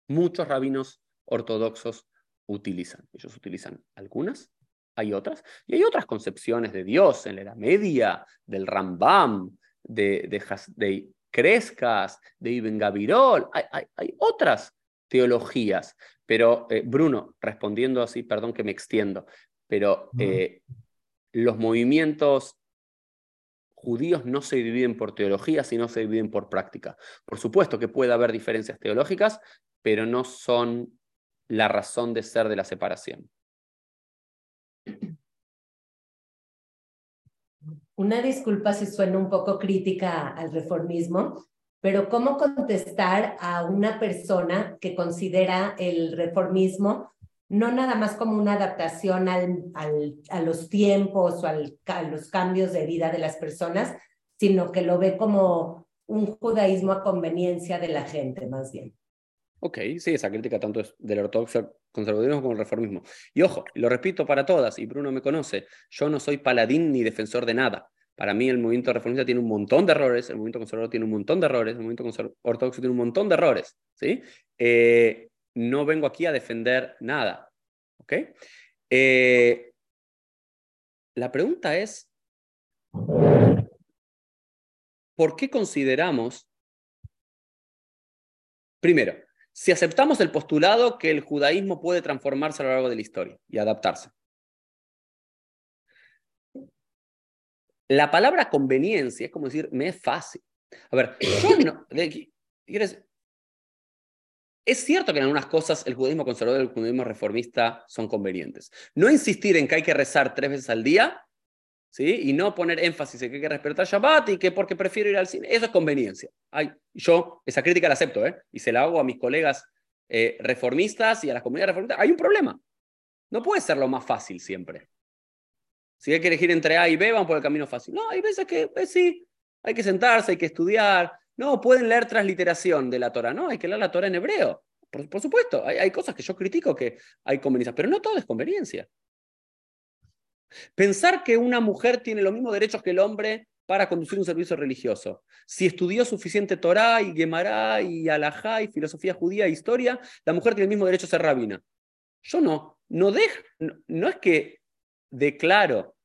muchos rabinos ortodoxos utilizan. Ellos utilizan algunas, hay otras, y hay otras concepciones de Dios en la Edad Media, del Rambam, de, de, de Crescas, de Ibn Gabirol, hay, otras teologías. Pero, eh, Bruno, respondiendo así, perdón que me extiendo, pero eh, los movimientos judíos no se dividen por teología, sino se dividen por práctica. Por supuesto que puede haber diferencias teológicas, pero no son la razón de ser de la separación. Una disculpa si suena un poco crítica al reformismo, pero ¿cómo contestar a una persona que considera el reformismo no nada más como una adaptación al, al, a los tiempos o al, a los cambios de vida de las personas, sino que lo ve como un judaísmo a conveniencia de la gente, más bien. Ok, sí, esa crítica tanto es del ortodoxo conservadurismo como el reformismo. Y ojo, lo repito para todas, y Bruno me conoce, yo no soy paladín ni defensor de nada. Para mí el movimiento reformista tiene un montón de errores, el movimiento conservador tiene un montón de errores, el movimiento ortodoxo tiene un montón de errores. ¿sí? Eh, no vengo aquí a defender nada. ¿Ok? Eh, la pregunta es, ¿por qué consideramos, primero, si aceptamos el postulado que el judaísmo puede transformarse a lo largo de la historia y adaptarse? La palabra conveniencia es como decir, me es fácil. A ver, yo no, es cierto que en algunas cosas el judaísmo conservador y el judaísmo reformista son convenientes. No insistir en que hay que rezar tres veces al día, ¿sí? Y no poner énfasis en que hay que respetar Shabbat y que porque prefiero ir al cine. Eso es conveniencia. yo esa crítica la acepto, ¿eh? Y se la hago a mis colegas eh, reformistas y a las comunidades reformistas. Hay un problema. No puede ser lo más fácil siempre. Si hay que elegir entre A y B, van por el camino fácil. No, hay veces que pues, sí, hay que sentarse, hay que estudiar, no, pueden leer transliteración de la Torah. No, hay que leer la Torah en hebreo. Por, supuesto, hay, cosas que yo critico que hay conveniencia, pero no todo es conveniencia. Pensar que una mujer tiene los mismos derechos que el hombre para conducir un servicio religioso. Si estudió suficiente Torah y Gemara y Alajá y filosofía judía e historia, la mujer tiene el mismo derecho a ser rabina. Yo no. No, no es que declaro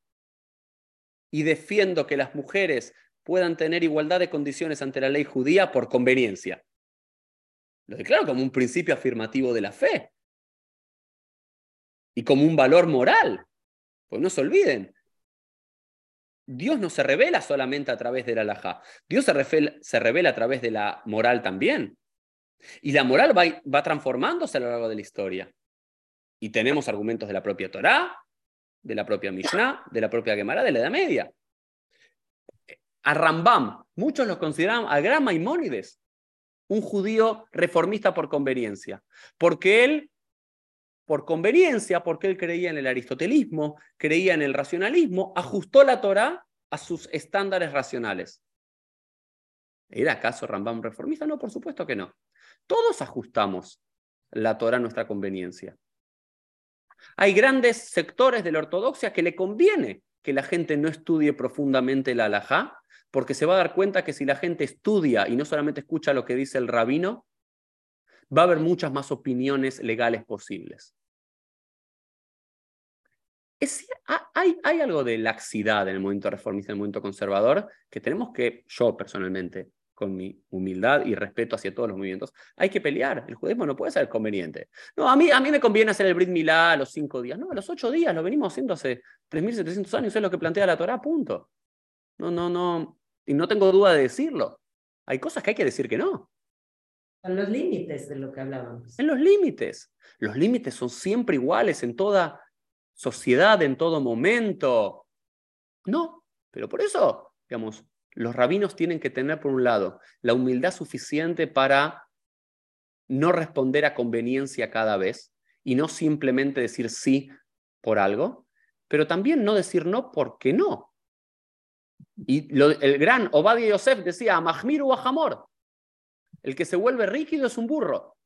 y defiendo que las mujeres puedan tener igualdad de condiciones ante la ley judía por conveniencia. Lo declaro como un principio afirmativo de la fe y como un valor moral. Pues no se olviden, Dios no se revela solamente a través del alajá, Dios se revela, se revela a través de la moral también. Y la moral va, va transformándose a lo largo de la historia. Y tenemos argumentos de la propia Torá, de la propia Mishnah, de la propia Gemara, de la Edad Media. A Rambam, muchos lo consideran al gran Maimónides, un judío reformista por conveniencia, porque él, por conveniencia, porque él creía en el aristotelismo, creía en el racionalismo, ajustó la Torá a sus estándares racionales. ¿Era acaso Rambam reformista? No, por supuesto que no. Todos ajustamos la Torah a nuestra conveniencia. Hay grandes sectores de la ortodoxia que le conviene que la gente no estudie profundamente la halajá, porque se va a dar cuenta que si la gente estudia y no solamente escucha lo que dice el rabino, va a haber muchas más opiniones legales posibles. hay, hay algo de laxidad en el movimiento reformista, en el movimiento conservador, que tenemos que, yo personalmente, con mi humildad y respeto hacia todos los movimientos, hay que pelear. El judaísmo no puede ser conveniente. No, a mí, a mí me conviene hacer el Brit Milá a los cinco días. No, a los ocho días, lo venimos haciendo hace 3.700 años, es lo que plantea la Torah, punto. No, no, no. Y no tengo duda de decirlo. Hay cosas que hay que decir que no. En los límites de lo que hablábamos. En los límites. Los límites son siempre iguales en toda sociedad, en todo momento. No, pero por eso, digamos, los rabinos tienen que tener, por un lado, la humildad suficiente para no responder a conveniencia cada vez y no simplemente decir sí por algo, pero también no decir no porque no. Y el gran Obadiah Yosef decía, Mahmir o Ahamor, el que se vuelve rígido es un burro.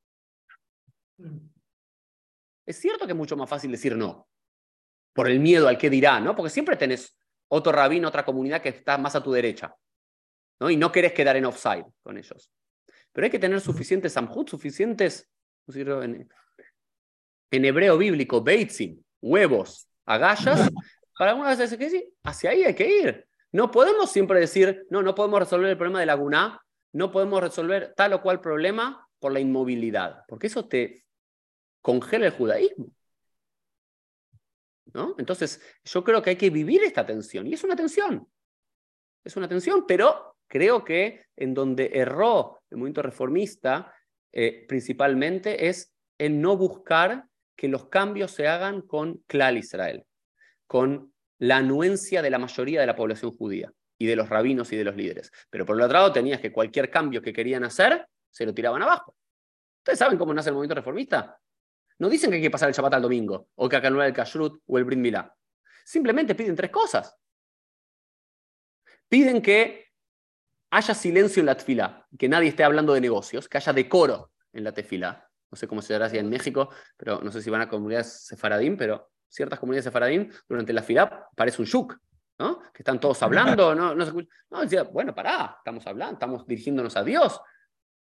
Es cierto que es mucho más fácil decir no, por el miedo al que dirá, ¿no? Porque siempre tenés otro rabino, otra comunidad que está más a tu derecha. ¿no? Y no querés quedar en offside con ellos. Pero hay que tener suficientes samhut, suficientes, en, en hebreo bíblico, beitzim, huevos, agallas, para algunas veces que sí, hacia ahí hay que ir. No podemos siempre decir, no, no podemos resolver el problema de la guna, no podemos resolver tal o cual problema por la inmovilidad, porque eso te congela el judaísmo. Entonces, yo creo que hay que vivir esta tensión, y es una tensión. Es una tensión, pero creo que en donde erró el movimiento reformista eh, principalmente es en no buscar que los cambios se hagan con Klal Israel, con la anuencia de la mayoría de la población judía y de los rabinos y de los líderes. Pero por el otro lado tenías que cualquier cambio que querían hacer, se lo tiraban abajo. ¿Ustedes saben cómo nace el movimiento reformista? No dicen que hay que pasar el Shabbat al domingo, o que anular el Kashrut o el Brit Milá. Simplemente piden tres cosas. Piden que haya silencio en la tefila, que nadie esté hablando de negocios, que haya decoro en la tefila. No sé cómo se hará así en México, pero no sé si van a comunidades sefaradín, pero ciertas comunidades sefaradín, durante la fila parece un shuk, ¿no? Que están todos hablando, no, no se escucha. No, decía, bueno, pará, estamos hablando, estamos dirigiéndonos a Dios.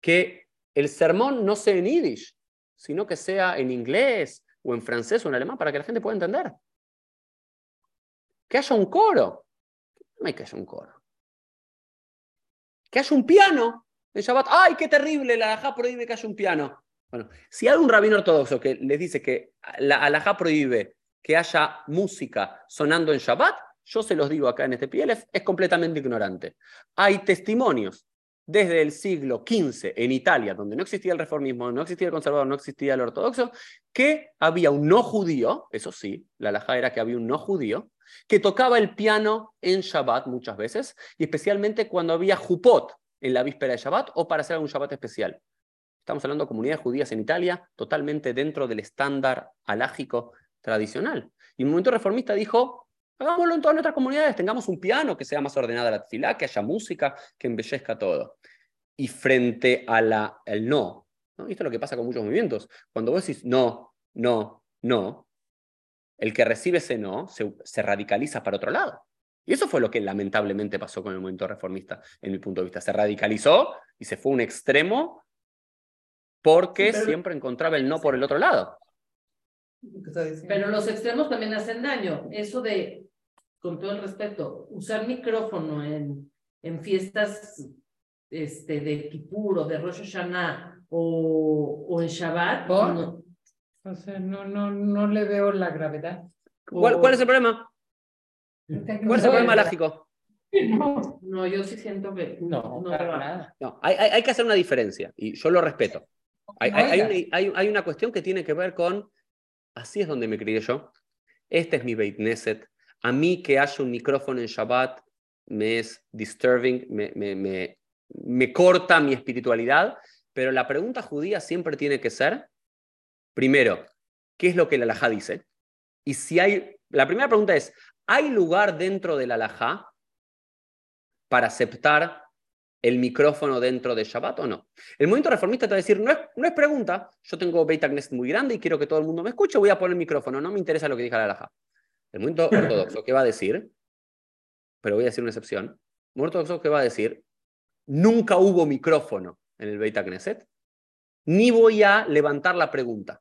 Que el sermón no sea en yiddish, sino que sea en inglés o en francés o en alemán para que la gente pueda entender. Que haya un coro. No hay que haya un coro que haya un piano en Shabbat. ¡Ay, qué terrible! La alajá prohíbe que haya un piano. Bueno, si hay un rabino ortodoxo que les dice que la alajá prohíbe que haya música sonando en Shabbat, yo se los digo acá en este PLF, es completamente ignorante. Hay testimonios desde el siglo XV en Italia, donde no existía el reformismo, no existía el conservador, no existía el ortodoxo, que había un no judío, eso sí, la alajá era que había un no judío, que tocaba el piano en Shabbat muchas veces, y especialmente cuando había jupot en la víspera de Shabbat o para hacer un Shabbat especial. Estamos hablando de comunidades judías en Italia, totalmente dentro del estándar alágico tradicional. Y un momento reformista dijo, hagámoslo en todas nuestras comunidades, tengamos un piano que sea más ordenada la tefilá, que haya música, que embellezca todo. Y frente al no, ¿no? esto es lo que pasa con muchos movimientos, cuando vos decís no, no, no, el que recibe ese no se, radicaliza para otro lado. Y eso fue lo que lamentablemente pasó con el movimiento reformista, en mi punto de vista. Se radicalizó y se fue a un extremo porque siempre encontraba el no por el otro lado. Pero los extremos también hacen daño. Eso de, con todo el respeto, usar micrófono en, en fiestas este, de Kippur o de Rosh Hashanah o, o en Shabbat, o sea, no, no, no le veo la gravedad. ¿Cuál, ¿Cuál, es el problema? ¿Cuál es el problema lógico? No, no, yo sí siento que no, no, nada. no hay, hay, hay, que hacer una diferencia y yo lo respeto. Hay, hay, hay, hay, una cuestión que tiene que ver con, así es donde me crié yo, este es mi Beit Neset, a mí que haya un micrófono en Shabbat me es disturbing, me, me, me, me corta mi espiritualidad, pero la pregunta judía siempre tiene que ser, primero, ¿qué es lo que la alajá dice? Y si hay, la primera pregunta es, ¿hay lugar dentro de la alajá para aceptar el micrófono dentro de Shabbat o no? El movimiento reformista te va a decir, no es, no es pregunta, yo tengo Beit muy grande y quiero que todo el mundo me escuche, voy a poner el micrófono, no me interesa lo que diga la alajá. El movimiento ortodoxo, ¿qué va a decir? Pero voy a decir una excepción. Movimiento ortodoxo, ¿qué va a decir? Nunca hubo micrófono en el Beit Knesset, ni voy a levantar la pregunta.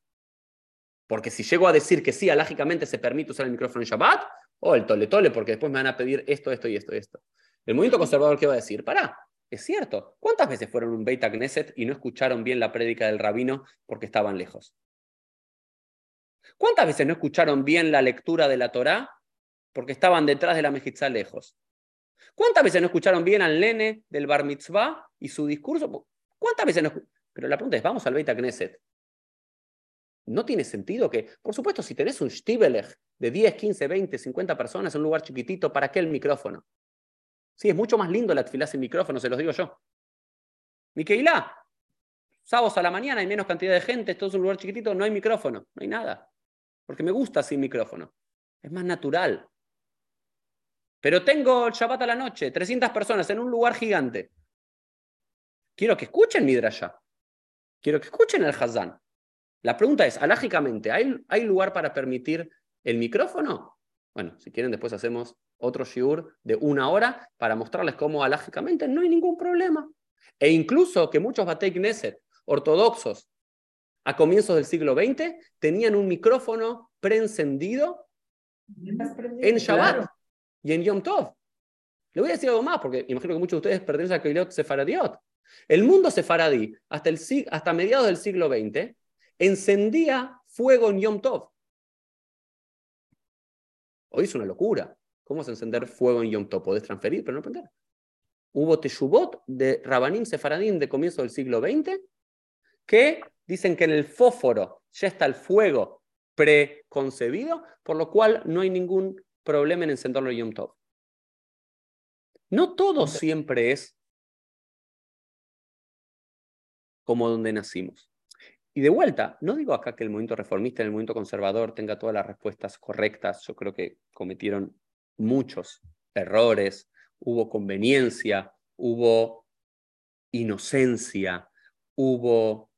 Porque si llego a decir que sí, alágicamente se permite usar el micrófono en Shabbat, o el tole tole, porque después me van a pedir esto, esto y esto y esto. El movimiento conservador, ¿qué va a decir? Pará, es cierto. ¿Cuántas veces fueron un Beit Knesset y no escucharon bien la prédica del rabino porque estaban lejos? ¿Cuántas veces no escucharon bien la lectura de la Torá porque estaban detrás de la mejizá lejos? ¿Cuántas veces no escucharon bien al nene del bar mitzvah y su discurso? ¿Cuántas veces no Pero la pregunta es, vamos al Beit Knesset. No tiene sentido que, por supuesto, si tenés un Stibelech de 10, 15, 20, 50 personas en un lugar chiquitito, ¿para qué el micrófono? Sí, es mucho más lindo la tefilá sin micrófono, se los digo yo. Miqueilá, sábados a la mañana hay menos cantidad de gente, esto es un lugar chiquitito, no hay micrófono, no hay nada. Porque me gusta sin micrófono. Es más natural. Pero tengo el Shabbat a la noche, 300 personas en un lugar gigante. Quiero que escuchen Midrashah. Quiero que escuchen el Hazán. La pregunta es, alágicamente, ¿hay, ¿hay lugar para permitir el micrófono? Bueno, si quieren, después hacemos otro shiur de una hora para mostrarles cómo alágicamente no hay ningún problema. E incluso que muchos Batei ortodoxos a comienzos del siglo XX tenían un micrófono preencendido en Shabbat y en Yom Tov. Le voy a decir algo más, porque imagino que muchos de ustedes pertenecen a Keilot Sefaradiot. El mundo sefaradí, hasta, el, hasta mediados del siglo XX, encendía fuego en Yom Tov. Hoy es una locura. ¿Cómo se encender fuego en Yom Tov? Podés transferir, pero no prender. Hubo teshubot de Rabanim Sefaradim de comienzo del siglo XX que dicen que en el fósforo ya está el fuego preconcebido, por lo cual no hay ningún problema en encenderlo en Yom Tov. No todo siempre es como donde nacimos. Y de vuelta, no digo acá que el movimiento reformista y el movimiento conservador tenga todas las respuestas correctas. Yo creo que cometieron muchos errores, hubo conveniencia, hubo inocencia, hubo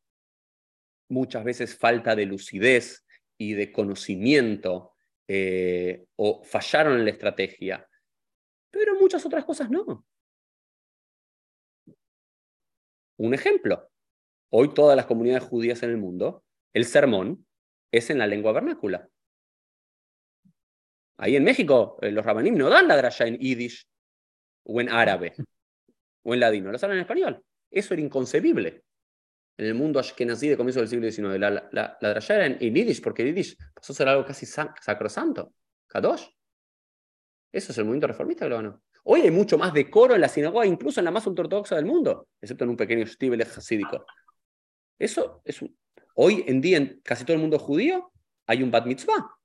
muchas veces falta de lucidez y de conocimiento eh, o fallaron en la estrategia, pero muchas otras cosas no. Un ejemplo, hoy todas las comunidades judías en el mundo, el sermón es en la lengua vernácula. Ahí en México, eh, los rabanim no dan la graya en yiddish o en árabe o en ladino, lo hablan en español. Eso era inconcebible en el mundo ashkenazí de comienzo del siglo XIX. La, la, la era en, yiddish, porque yiddish pasó a ser algo casi sacrosanto. Kadosh. Eso es el movimiento reformista, no? Hoy hay mucho más decoro en la sinagoga, incluso en la más ortodoxa del mundo, excepto en un pequeño estibel hasídico. Eso es. Hoy en día, en casi todo el mundo judío, hay un bat mitzvah.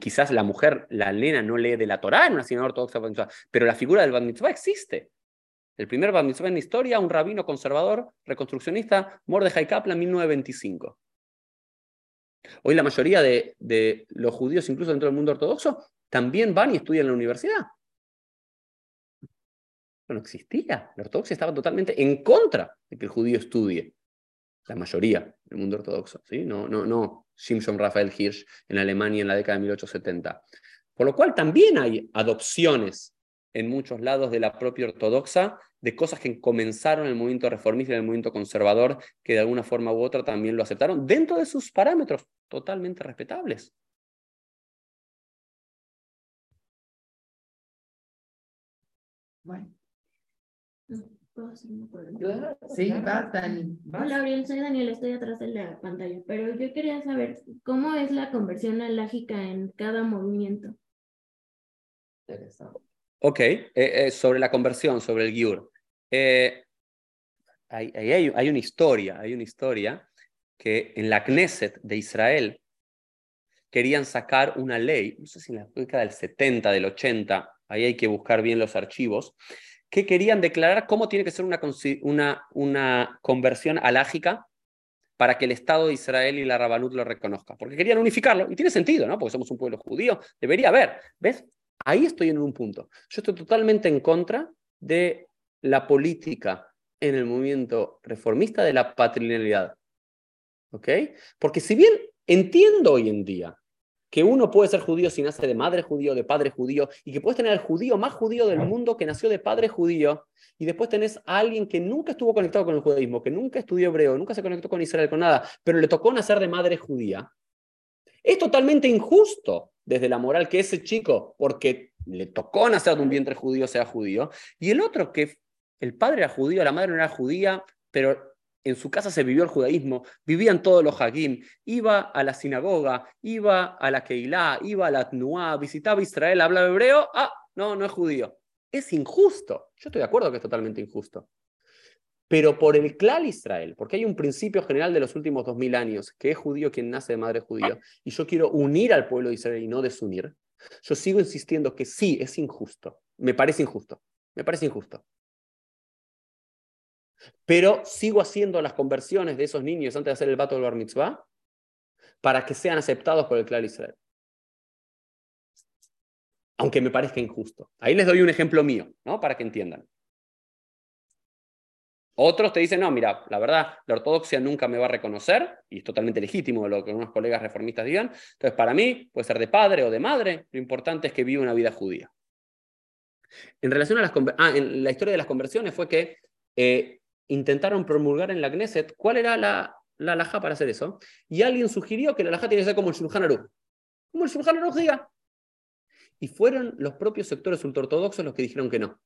Quizás la mujer, la nena, no lee de la Torá en una sinagoga ortodoxa, pero la figura del bat mitzvah existe. El primer bat mitzvah en la historia, un rabino conservador, reconstruccionista, Mordechai Kaplan, 1925. Hoy la mayoría de, los judíos, incluso dentro del mundo ortodoxo, también van y estudian en la universidad. No existía. La ortodoxia estaba totalmente en contra de que el judío estudie. La mayoría del mundo ortodoxo. ¿sí? No, no, no Simpson Raphael Hirsch en Alemania en la década de 1870. Por lo cual también hay adopciones en muchos lados de la propia ortodoxa, de cosas que comenzaron el movimiento reformista y el movimiento conservador, que de alguna forma u otra también lo aceptaron, dentro de sus parámetros totalmente respetables. Bueno. Sí, va, Dani. Hola, Abril, soy Daniel, estoy atrás de la pantalla, pero yo quería saber cómo es la conversión alágica en cada movimiento. Ok, eh, eh, sobre la conversión, sobre el Giur. Eh, hay, hay, hay, una historia, hay una historia que en la Knesset de Israel querían sacar una ley, no sé si en la década del 70, del 80, ahí hay que buscar bien los archivos, que querían declarar cómo tiene que ser una, una, una conversión alágica para que el Estado de Israel y la Rabanut lo reconozcan. Porque querían unificarlo, y tiene sentido, ¿no? Porque somos un pueblo judío, debería haber. ¿Ves? Ahí estoy en un punto. Yo estoy totalmente en contra de la política en el movimiento reformista de la patrinalidad. ¿Ok? Porque si bien entiendo hoy en día que uno puede ser judío si nace de madre judío, de padre judío, y que puedes tener al judío más judío del mundo que nació de padre judío, y después tenés a alguien que nunca estuvo conectado con el judaísmo, que nunca estudió hebreo, nunca se conectó con Israel, con nada, pero le tocó nacer de madre judía. Es totalmente injusto desde la moral que ese chico, porque le tocó nacer de un vientre judío, sea judío, y el otro que el padre era judío, la madre no era judía, pero en su casa se vivió el judaísmo, vivían todos los hagim, iba a la sinagoga, iba a la Keilah, iba a la Tnuá, visitaba Israel, hablaba hebreo, ah, no, no es judío. Es injusto. Yo estoy de acuerdo que es totalmente injusto. Pero por el clan Israel, porque hay un principio general de los últimos dos mil años, que es judío quien nace de madre judío, y yo quiero unir al pueblo de Israel y no desunir, yo sigo insistiendo que sí, es injusto. Me parece injusto. Me parece injusto pero sigo haciendo las conversiones de esos niños antes de hacer el vato del bar mitzvah para que sean aceptados por el clan Israel. Aunque me parezca injusto. Ahí les doy un ejemplo mío, ¿no? Para que entiendan. Otros te dicen, no, mira, la verdad, la ortodoxia nunca me va a reconocer, y es totalmente legítimo lo que unos colegas reformistas digan. Entonces, para mí, puede ser de padre o de madre, lo importante es que viva una vida judía. En relación a las ah, en la historia de las conversiones fue que eh, intentaron promulgar en la Knesset cuál era la, la para hacer eso. Y alguien sugirió que la alajá tiene que ser como el Shulchan Aruch. Como el Shulchan Aruch diga. Y fueron los propios sectores ultraortodoxos los que dijeron que no.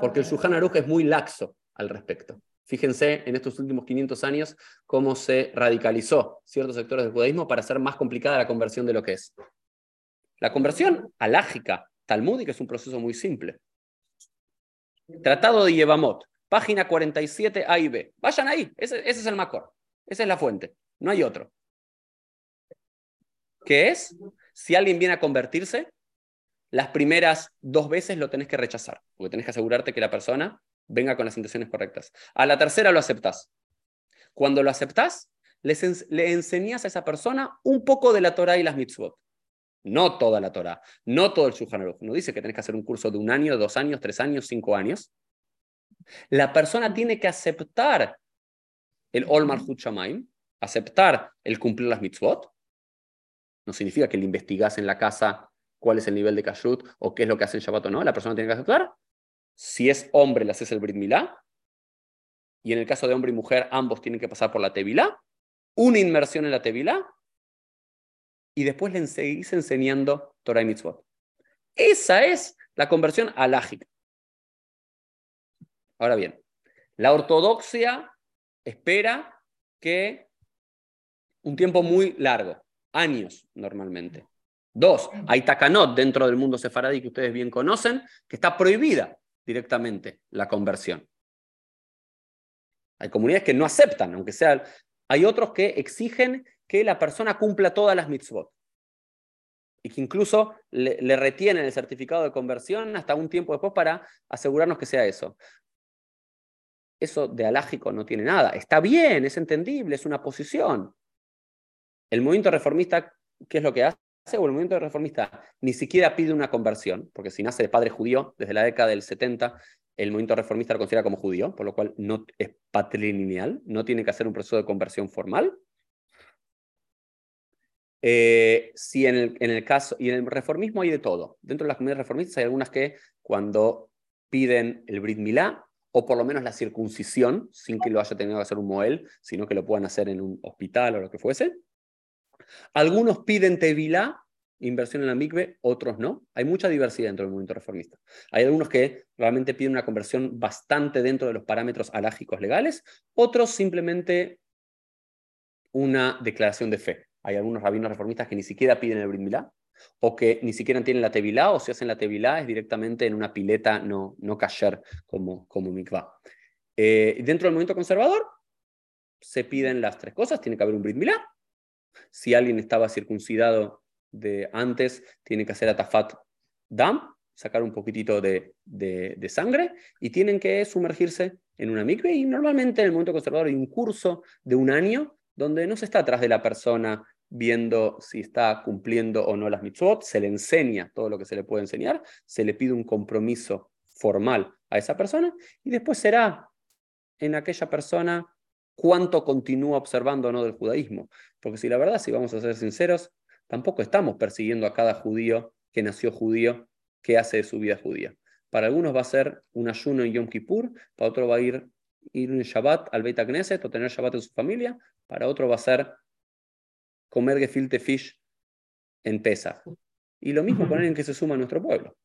Porque el Shulchan Aruch es muy laxo al respecto. Fíjense en estos últimos 500 años cómo se radicalizó ciertos sectores del judaísmo para hacer más complicada la conversión de lo que es. La conversión alágica, talmúdica, es un proceso muy simple. Tratado de Yevamot, página 47 A y B. Vayan ahí, ese, es el Macor, esa es la fuente, no hay otro. ¿Qué es? Si alguien viene a convertirse, las primeras dos veces lo tenés que rechazar, porque tenés que asegurarte que la persona venga con las intenciones correctas. A la tercera lo aceptás. Cuando lo aceptás, le enseñás a esa persona un poco de la Torah y las mitzvot. No toda la Torah, no todo el Shulchan No dice que tenés que hacer un curso de un año, dos años, tres años, cinco años. La persona tiene que aceptar el Olmar Huchamaim, aceptar el cumplir las mitzvot. No significa que le investigás en la casa cuál es el nivel de kashrut o qué es lo que hace en Shabbat o no. La persona tiene que aceptar. Si es hombre, le haces el Brit Milá. Y en el caso de hombre y mujer, ambos tienen que pasar por la Tevilá. Una inmersión en la Tevilá. Y después le seguís enseñando Torah y mitzvot. Esa es la conversión alágica. Ahora bien, la ortodoxia espera que un tiempo muy largo, años normalmente. Dos, hay takanot dentro del mundo sefaradí que ustedes bien conocen, que está prohibida directamente la conversión. Hay comunidades que no aceptan, aunque sea. Hay otros que exigen que la persona cumpla todas las mitzvot. Y que incluso le, le retienen el certificado de conversión hasta un tiempo después para asegurarnos que sea eso eso de alágico no tiene nada. Está bien, es entendible, es una posición. El movimiento reformista, ¿qué es lo que hace? El movimiento reformista ni siquiera pide una conversión, porque si nace de padre judío, desde la década del 70, el movimiento reformista lo considera como judío, por lo cual no es patrilineal, no tiene que hacer un proceso de conversión formal. Eh, en el, caso, y en el reformismo hay de todo. Dentro de las comunidades reformistas hay algunas que cuando piden el Brit Milá, o por lo menos la circuncisión, sin que lo haya tenido que hacer un Moel, sino que lo puedan hacer en un hospital o lo que fuese. Algunos piden tevilá inversión en la mikve, otros no. Hay mucha diversidad dentro del movimiento reformista. Hay algunos que realmente piden una conversión bastante dentro de los parámetros alágicos legales, otros simplemente una declaración de fe. Hay algunos rabinos reformistas que ni siquiera piden el Brit o que ni siquiera tienen la tevilá, o si hacen la tevilá es directamente en una pileta no, no kasher como, como mikvah. Eh, dentro del movimiento conservador se piden las tres cosas, tiene que haber un Brit Milá. Si alguien estaba circuncidado de antes, tiene que hacer atafat dam, sacar un poquitito de, sangre, y tienen que sumergirse en una mikve, y normalmente en el movimiento conservador hay un curso de un año donde no se está atrás de la persona viendo si está cumpliendo o no las mitzvot, se le enseña todo lo que se le puede enseñar, se le pide un compromiso formal a esa persona y después será en aquella persona cuánto continúa observando o no del judaísmo. Porque si la verdad, si vamos a ser sinceros, tampoco estamos persiguiendo a cada judío que nació judío, que hace de su vida judía. Para algunos va a ser un ayuno en Yom Kippur, para otro va a ir ir un Shabbat al Beit Knesset o tener Shabbat en su familia, para otro va a ser comer gefilte fish en Pesach. Y lo mismo con alguien que se suma a nuestro pueblo.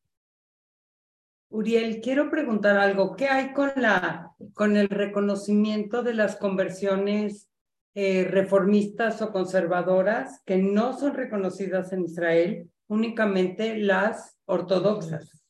Uriel, quiero preguntar algo. ¿Qué hay con, la, con el reconocimiento de las conversiones eh, reformistas o conservadoras que no son reconocidas en Israel, únicamente las ortodoxas?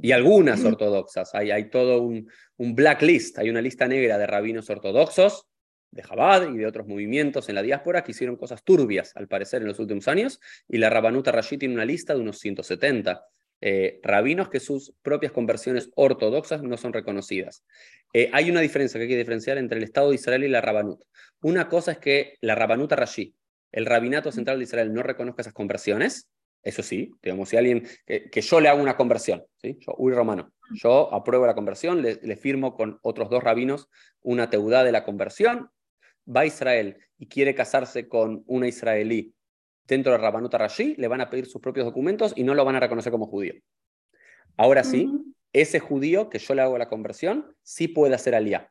Y algunas ortodoxas. Hay, hay todo un, un blacklist, hay una lista negra de rabinos ortodoxos, de Chabad y de otros movimientos en la diáspora que hicieron cosas turbias, al parecer, en los últimos años. Y la Rabanuta Rashi tiene una lista de unos 170 eh, rabinos que sus propias conversiones ortodoxas no son reconocidas. Eh, hay una diferencia que hay que diferenciar entre el Estado de Israel y la Rabanut. Una cosa es que la Rabanuta Rashi, el Rabinato Central de Israel, no reconozca esas conversiones, eso sí, digamos, si alguien, que, yo le hago una conversión, ¿sí? yo, Uri Romano, yo apruebo la conversión, le, firmo con otros dos rabinos una teudad de la conversión, va a Israel y quiere casarse con una israelí dentro de Rabanut Rashi, le van a pedir sus propios documentos y no lo van a reconocer como judío. Ahora sí, ese judío que yo le hago la conversión, sí puede hacer alía,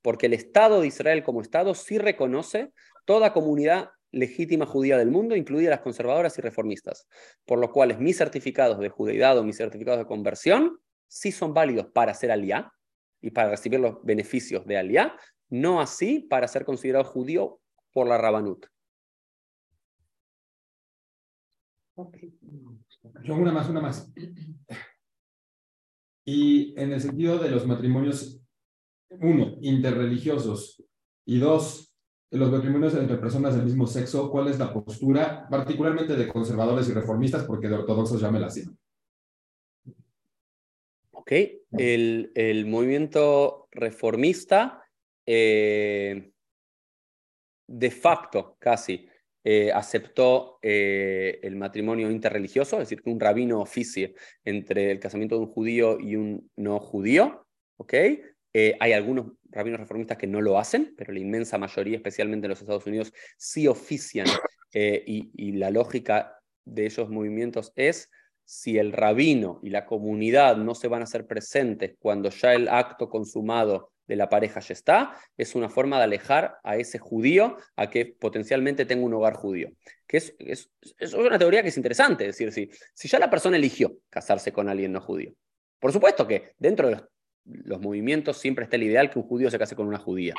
porque el Estado de Israel como Estado sí reconoce toda comunidad legítima judía del mundo, incluidas las conservadoras y reformistas, por lo cual mis certificados de judeidad o mis certificados de conversión sí son válidos para hacer aliá y para recibir los beneficios de aliá, no así para ser considerado judío por la Rabanut. Yo una más, una más. Y en el sentido de los matrimonios, uno, interreligiosos, y dos, los matrimonios entre personas del mismo sexo, ¿cuál es la postura, particularmente de conservadores y reformistas, porque de ortodoxos ya me la hacían? Ok, el, el movimiento reformista, eh, de facto casi, eh, aceptó eh, el matrimonio interreligioso, es decir, que un rabino oficie entre el casamiento de un judío y un no judío. Eh, hay algunos rabinos reformistas que no lo hacen, pero la inmensa mayoría, especialmente en los Estados Unidos, sí ofician. Eh, y, la lógica de esos movimientos es si el rabino y la comunidad no se van a hacer presentes cuando ya el acto consumado de la pareja ya está, es una forma de alejar a ese judío a que potencialmente tenga un hogar judío. Que es, es, es una teoría que es interesante, es decir, si, si ya la persona eligió casarse con alguien no judío. Por supuesto que dentro de los movimientos siempre está el ideal que un judío se case con una judía.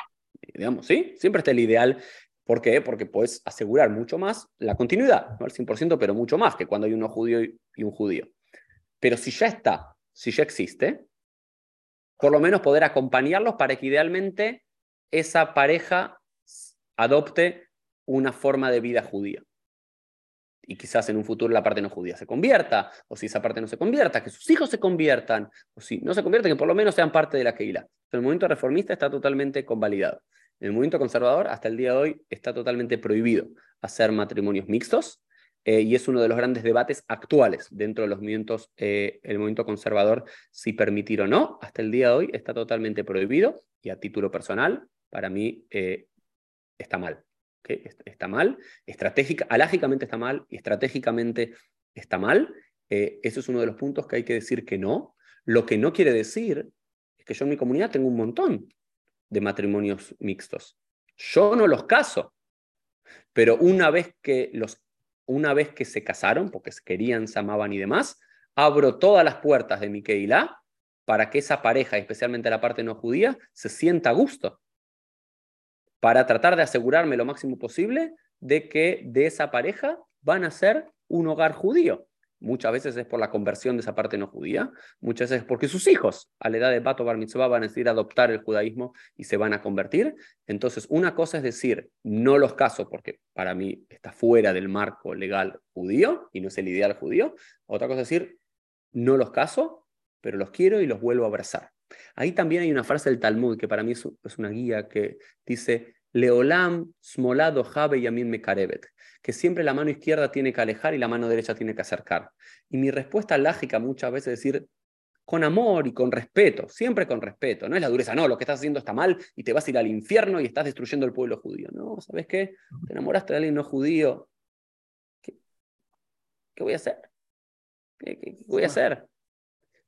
Digamos, ¿sí? Siempre está el ideal. ¿Por qué? Porque puedes asegurar mucho más la continuidad, no al 100%, pero mucho más que cuando hay uno judío y un judío. Pero si ya está, si ya existe, por lo menos poder acompañarlos para que idealmente esa pareja adopte una forma de vida judía y quizás en un futuro la parte no judía se convierta, o si esa parte no se convierta, que sus hijos se conviertan, o si no se convierten, que por lo menos sean parte de la Keilah. El movimiento reformista está totalmente convalidado. En el movimiento conservador, hasta el día de hoy, está totalmente prohibido hacer matrimonios mixtos, eh, y es uno de los grandes debates actuales dentro de los movimientos, eh, el movimiento conservador, si permitir o no. Hasta el día de hoy está totalmente prohibido, y a título personal, para mí eh, está mal está mal, estratégica, alágicamente está mal y estratégicamente está mal. Eso es uno de los puntos que hay que decir que no. Lo que no quiere decir es que yo en mi comunidad tengo un montón de matrimonios mixtos. Yo no los caso, pero una vez que los una vez que se casaron, porque se querían, se amaban y demás, abro todas las puertas de mi Keilah para que esa pareja, especialmente la parte no judía, se sienta a gusto. Para tratar de asegurarme lo máximo posible de que de esa pareja van a ser un hogar judío. Muchas veces es por la conversión de esa parte no judía, muchas veces porque sus hijos a la edad de Bato Bar Mitzvah van a decidir adoptar el judaísmo y se van a convertir. Entonces, una cosa es decir, no los caso porque para mí está fuera del marco legal judío y no es el ideal judío. Otra cosa es decir, no los caso, pero los quiero y los vuelvo a abrazar. Ahí también hay una frase del Talmud que para mí es una guía que dice, Leolam smolado jabe yamin mekarebet, que siempre la mano izquierda tiene que alejar y la mano derecha tiene que acercar. Y mi respuesta lógica muchas veces es decir, con amor y con respeto, siempre con respeto, no es la dureza, no, lo que estás haciendo está mal y te vas a ir al infierno y estás destruyendo el pueblo judío. No, ¿sabes qué? Te enamoraste de alguien no judío. ¿Qué, voy a hacer? qué voy a hacer?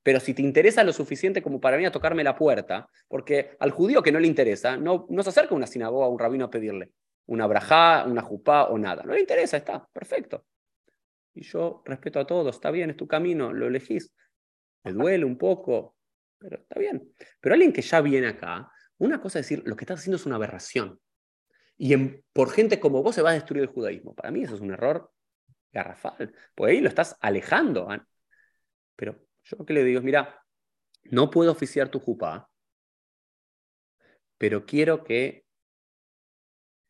Pero si te interesa lo suficiente como para venir a tocarme la puerta, porque al judío que no le interesa, no, no se acerca una sinagoga a un rabino a pedirle una brajá, una jupá o nada. No le interesa, está, perfecto. Y yo respeto a todos, está bien, es tu camino, lo elegís. Me duele un poco, pero está bien. Pero alguien que ya viene acá, una cosa es decir, lo que estás haciendo es una aberración. Y por gente como vos se va a destruir el judaísmo. Para mí eso es un error garrafal, porque ahí lo estás alejando. Pero yo lo que le digo es, mira, no puedo oficiar tu jupá, pero quiero que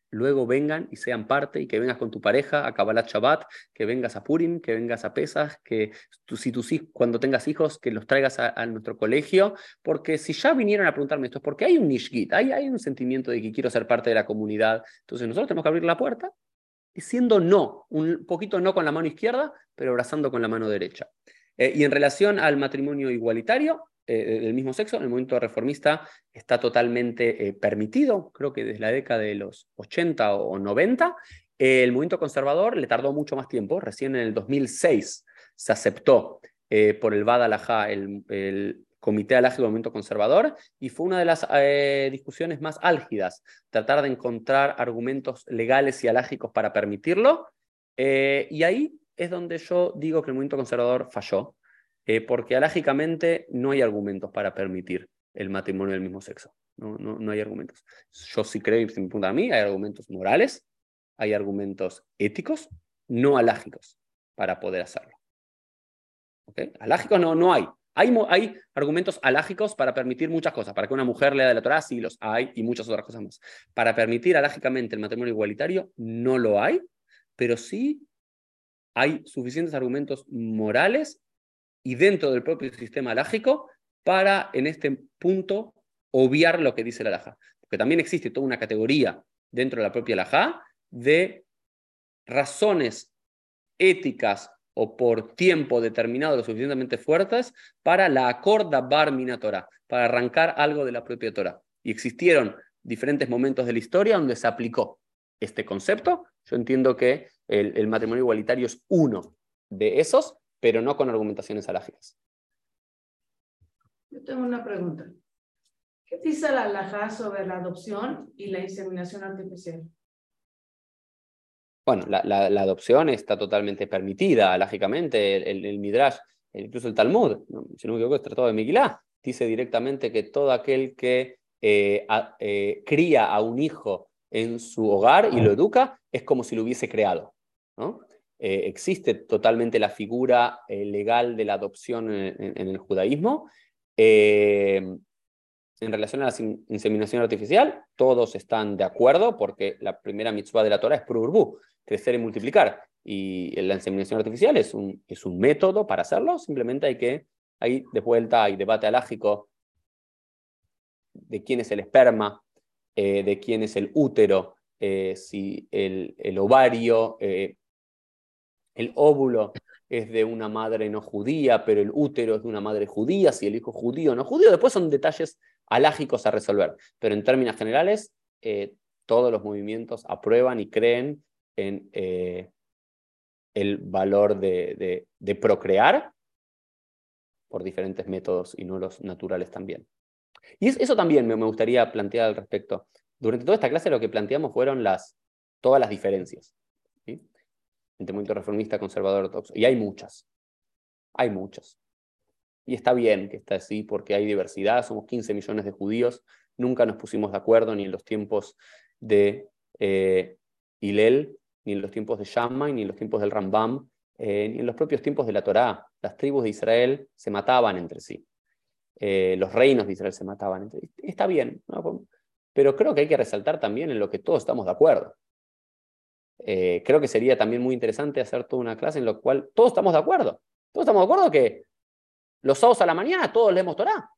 luego vengan y sean parte y que vengas con tu pareja a Kabbalat Shabbat, que vengas a Purim, que vengas a Pesach, que si tus cuando tengas hijos, que los traigas a, nuestro colegio, porque si ya vinieron a preguntarme esto es porque hay un nishgit, hay, hay un sentimiento de que quiero ser parte de la comunidad, entonces nosotros tenemos que abrir la puerta diciendo no, un poquito no con la mano izquierda, pero abrazando con la mano derecha. Eh, y en relación al matrimonio igualitario eh, del mismo sexo, en el movimiento reformista está totalmente eh, permitido, creo que desde la década de los 80 o 90. el movimiento conservador le tardó mucho más tiempo, recién en el 2006 se aceptó por el Bad el, el Comité Alágico del Movimiento Conservador, y fue una de las discusiones más álgidas, tratar de encontrar argumentos legales y alágicos para permitirlo, y ahí es donde yo digo que el movimiento conservador falló, eh, porque alágicamente no hay argumentos para permitir el matrimonio del mismo sexo. No, no, no hay argumentos. Yo sí creo, y si me a mí, hay argumentos morales, hay argumentos éticos, no alágicos para poder hacerlo. ¿Okay? Alágicos no, no hay. Hay, hay, argumentos alágicos para permitir muchas cosas, para que una mujer lea de la Torah, sí los hay, y muchas otras cosas más. Para permitir alágicamente el matrimonio igualitario, no lo hay, pero sí hay suficientes argumentos morales y dentro del propio sistema alágico para, en este punto, obviar lo que dice la alhaja. Porque también existe toda una categoría dentro de la propia alhaja de razones éticas o por tiempo determinado lo suficientemente fuertes para la acorda bar Torah, para arrancar algo de la propia Torah. Y existieron diferentes momentos de la historia donde se aplicó este concepto. Yo entiendo que el, matrimonio igualitario es uno de esos, pero no con argumentaciones alágicas. Yo tengo una pregunta. ¿Qué dice la alajá sobre la adopción y la inseminación artificial? Bueno, la, adopción está totalmente permitida, alágicamente. El, Midrash, incluso el Talmud, si no me equivoco, es tratado de Miguelá, dice directamente que todo aquel que eh, eh, cría a un hijo en su hogar y lo educa es como si lo hubiese creado. Eh, existe totalmente la figura eh, legal de la adopción en, el judaísmo. Eh, en relación a la inseminación artificial, todos están de acuerdo porque la primera mitzvah de la Torah es prurbu, crecer y multiplicar. Y la inseminación artificial es un, es un método para hacerlo, simplemente hay que, hay de vuelta, hay debate alágico de quién es el esperma, de quién es el útero, si el, el ovario el óvulo es de una madre no judía, pero el útero es de una madre judía, si el hijo judío o no judío, después son detalles alágicos a resolver. Pero en términos generales, eh, todos los movimientos aprueban y creen en eh, el valor de, procrear por diferentes métodos y no los naturales también. Y eso también me, gustaría plantear al respecto. Durante toda esta clase lo que planteamos fueron las, todas las diferencias. Entre movimiento reformista, conservador, ortodoxo. Y hay muchas. Hay muchas. Y está bien que está así porque hay diversidad, somos 15 millones de judíos, nunca nos pusimos de acuerdo ni en los tiempos de eh, Hillel, ni en los tiempos de Shammai, ni en los tiempos del Rambam, eh, ni en los propios tiempos de la Torá. Las tribus de Israel se mataban entre sí. Eh, los reinos de Israel se mataban entre sí. Está bien, pero creo que hay que resaltar también en lo que todos estamos de acuerdo. Creo que sería también muy interesante hacer toda una clase en la cual todos estamos de acuerdo. Todos estamos de acuerdo que los sábados a la mañana todos leemos Torah.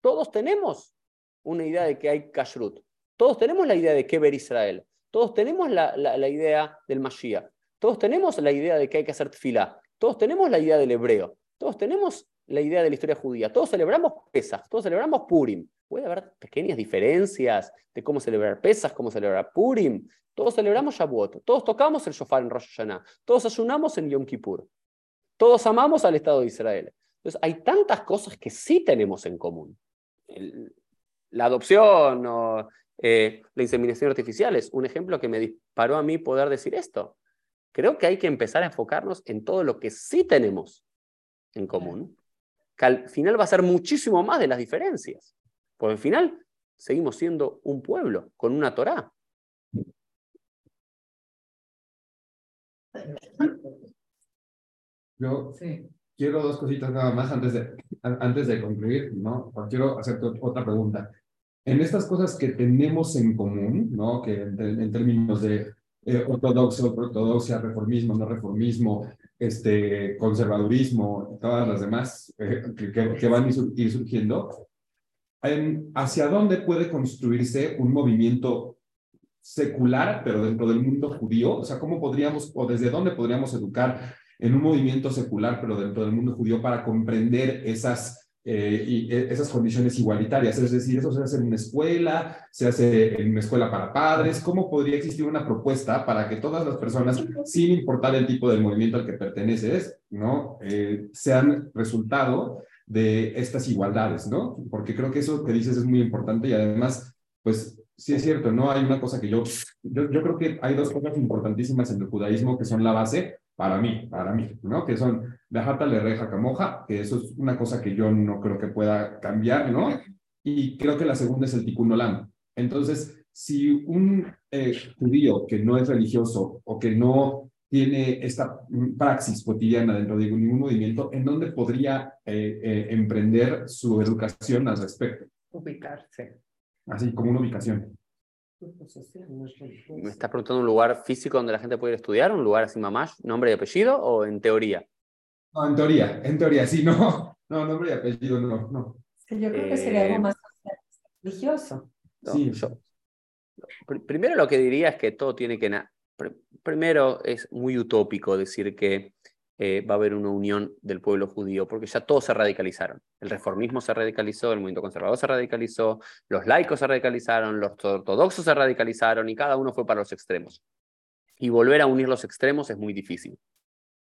Todos tenemos una idea de que hay kashrut. Todos tenemos la idea de que ver Israel. Todos tenemos la, la, idea del Mashiach. Todos tenemos la idea de que hay que hacer tefilá. Todos tenemos la idea del hebreo. Todos tenemos la idea de la historia judía. Todos celebramos Pesach. Todos celebramos Purim. Puede haber pequeñas diferencias de cómo celebrar Pesach, cómo celebrar Purim, todos celebramos Shavuot, todos tocamos el shofar en Rosh Hashanah, todos ayunamos en Yom Kippur, todos amamos al Estado de Israel. Entonces, hay tantas cosas que sí tenemos en común. la adopción o eh, la inseminación artificial es un ejemplo que me disparó a mí poder decir esto. Creo que hay que empezar a enfocarnos en todo lo que sí tenemos en común, que al final va a ser muchísimo más de las diferencias. Porque al final seguimos siendo un pueblo con una Torá. Yo quiero dos cositas nada más antes de, antes de concluir, ¿no? quiero hacerte otra pregunta. En estas cosas que tenemos en común, ¿no? Que en, términos de eh, ortodoxo, ortodoxia, reformismo, no reformismo, este, conservadurismo, todas las demás eh, que, van a ir surgiendo, ¿hacia dónde puede construirse un movimiento secular, pero dentro del mundo judío? O sea, ¿cómo podríamos o desde dónde podríamos educar en un movimiento secular, pero dentro del mundo judío para comprender esas, eh, y, e, esas condiciones igualitarias? Es decir, eso se hace en una escuela, se hace en una escuela para padres. ¿Cómo podría existir una propuesta para que todas las personas, sin importar el tipo de movimiento al que perteneces, ¿no? Eh, sean resultado de estas igualdades, ¿no? Porque creo que eso que dices es muy importante y además, pues sí es cierto, ¿no? Hay una cosa que yo, yo, creo que hay dos cosas importantísimas en el judaísmo que son la base para mí, para mí, ¿no? Que son la jata, le reja, camoja, que eso es una cosa que yo no creo que pueda cambiar, ¿no? Y creo que la segunda es el tikkun olam. Entonces, si un eh, judío que no es religioso o que no tiene esta praxis cotidiana dentro de ningún movimiento, ¿en dónde podría eh, eh, emprender su educación al respecto? Ubicarse. Así como una ubicación. ¿Me estás preguntando un lugar físico donde la gente puede estudiar? ¿Un lugar así mamás, nombre y apellido o en teoría? No, en teoría, en teoría, sí, no. No, nombre y apellido, no, no. yo creo que sería algo eh, más religioso. sí. Yo, primero lo que diría es que todo tiene que... Primero es muy utópico decir que eh, va a haber una unión del pueblo judío, porque ya todos se radicalizaron. El reformismo se radicalizó, el movimiento conservador se radicalizó, los laicos se radicalizaron, los ortodoxos se radicalizaron y cada uno fue para los extremos. Y volver a unir los extremos es muy difícil.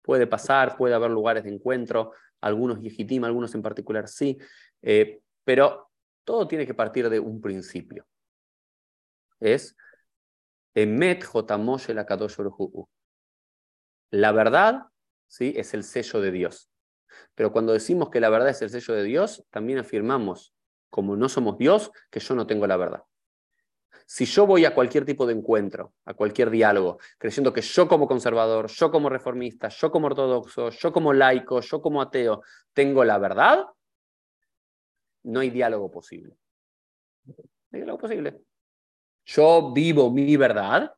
Puede pasar, puede haber lugares de encuentro, algunos legitiman, algunos en particular sí, eh, pero todo tiene que partir de un principio. Es La verdad ¿sí? es el sello de Dios. Pero cuando decimos que la verdad es el sello de Dios, también afirmamos, como no somos Dios, que yo no tengo la verdad. Si yo voy a cualquier tipo de encuentro, a cualquier diálogo, creyendo que yo como conservador, yo como reformista, yo como ortodoxo, yo como laico, yo como ateo, tengo la verdad, no hay diálogo posible. No hay diálogo posible. Yo vivo mi verdad,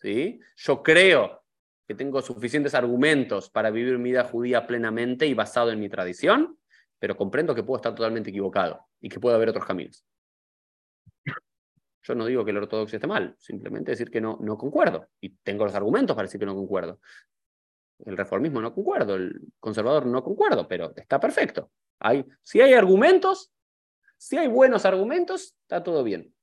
¿sí? Yo creo que tengo suficientes argumentos para vivir mi vida judía plenamente y basado en mi tradición, pero comprendo que puedo estar totalmente equivocado y que puede haber otros caminos. Yo no digo que el ortodoxo esté mal, simplemente decir que no, no concuerdo. Y tengo los argumentos para decir que no concuerdo. El reformismo no concuerdo, el conservador no concuerdo, pero está perfecto. Hay, si hay argumentos, si hay buenos argumentos, está todo bien.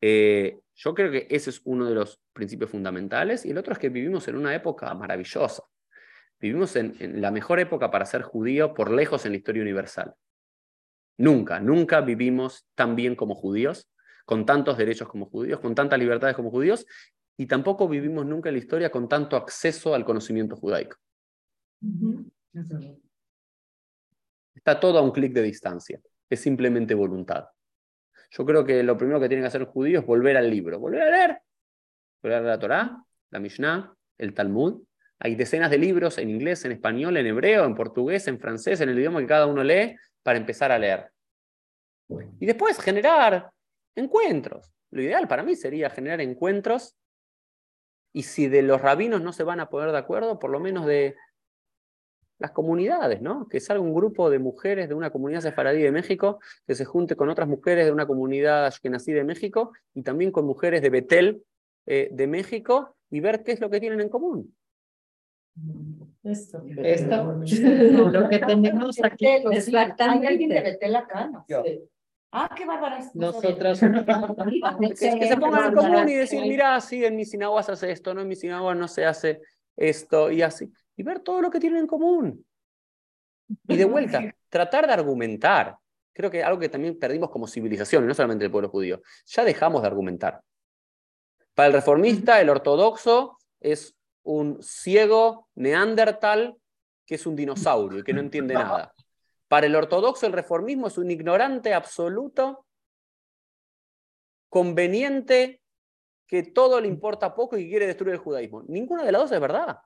Eh, yo creo que ese es uno de los principios fundamentales y el otro es que vivimos en una época maravillosa. Vivimos en, la mejor época para ser judío por lejos en la historia universal. Nunca, nunca vivimos tan bien como judíos, con tantos derechos como judíos, con tantas libertades como judíos, y tampoco vivimos nunca en la historia con tanto acceso al conocimiento judaico. Está todo a un clic de distancia, es simplemente voluntad. Yo creo que lo primero que tienen que hacer los judíos es volver al libro, volver a leer, volver a la Torá, la Mishnah, el Talmud. Hay decenas de libros en inglés, en español, en hebreo, en portugués, en francés, en el idioma que cada uno lee, para empezar a leer. Y después generar encuentros. Lo ideal para mí sería generar encuentros y si de los rabinos no se van a poner de acuerdo, por lo menos de las comunidades, ¿no? Que salga un grupo de mujeres de una comunidad sefaradí de México que se junte con otras mujeres de una comunidad nací de México y también con mujeres de Betel eh, de México y ver qué es lo que tienen en común. Esto. Esto. lo que tenemos aquí. Exactamente. Hay alguien de Betel acá, ¿no? Ah, qué bárbara. Nosotras. que, se pongan en común y decir, mira, sí, en mis sinagogas se hace esto, no en mis sinagogas no se hace esto y así y ver todo lo que tienen en común. Y de vuelta, tratar de argumentar. Creo que algo que también perdimos como civilización, no solamente el pueblo judío. Ya dejamos de argumentar. Para el reformista, el ortodoxo es un ciego neandertal que es un dinosaurio y que no entiende nada. Para el ortodoxo, el reformismo es un ignorante absoluto, conveniente, que todo le importa poco y quiere destruir el judaísmo. Ninguna de las dos es verdad.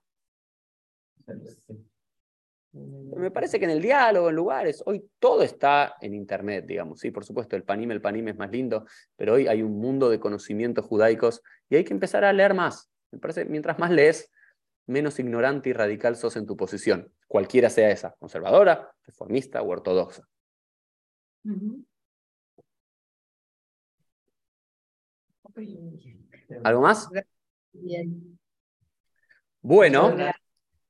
Me parece que en el diálogo, en lugares, hoy todo está en Internet, digamos. Sí, por supuesto, el panime, el panime es más lindo, pero hoy hay un mundo de conocimientos judaicos y hay que empezar a leer más. Me parece, mientras más lees, menos ignorante y radical sos en tu posición, cualquiera sea esa, conservadora, reformista o ortodoxa. ¿Algo más? Bueno.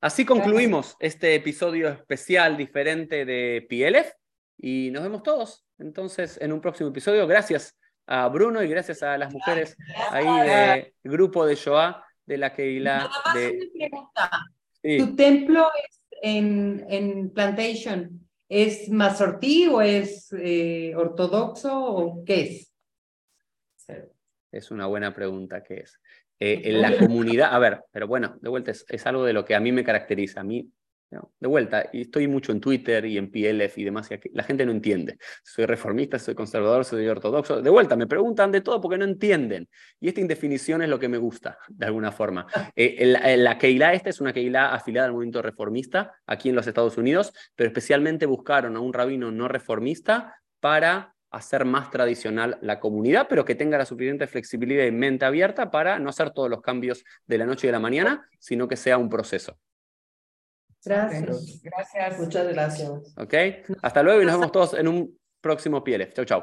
Así concluimos este episodio especial diferente de PLF y nos vemos todos entonces en un próximo episodio. Gracias a Bruno y gracias a las mujeres ahí del grupo de Shoah de la Keila. De... ¿Tu templo es en, en Plantation es masortí o es eh, ortodoxo o qué es? Es una buena pregunta, ¿qué es? Eh, en la comunidad, a ver, pero bueno, de vuelta es, algo de lo que a mí me caracteriza. A mí, de vuelta, y estoy mucho en Twitter y en PLF y demás, y la gente no entiende. Soy reformista, soy conservador, soy ortodoxo. De vuelta, me preguntan de todo porque no entienden. Y esta indefinición es lo que me gusta, de alguna forma. Eh, la, la Keilah esta es una Keilah afiliada al movimiento reformista aquí en los Estados Unidos, pero especialmente buscaron a un rabino no reformista para hacer más tradicional la comunidad, pero que tenga la suficiente flexibilidad y mente abierta para no hacer todos los cambios de la noche y de la mañana, sino que sea un proceso. Gracias. Gracias. Muchas gracias. Ok. Hasta luego y nos vemos todos en un próximo PLF. Chau, chau.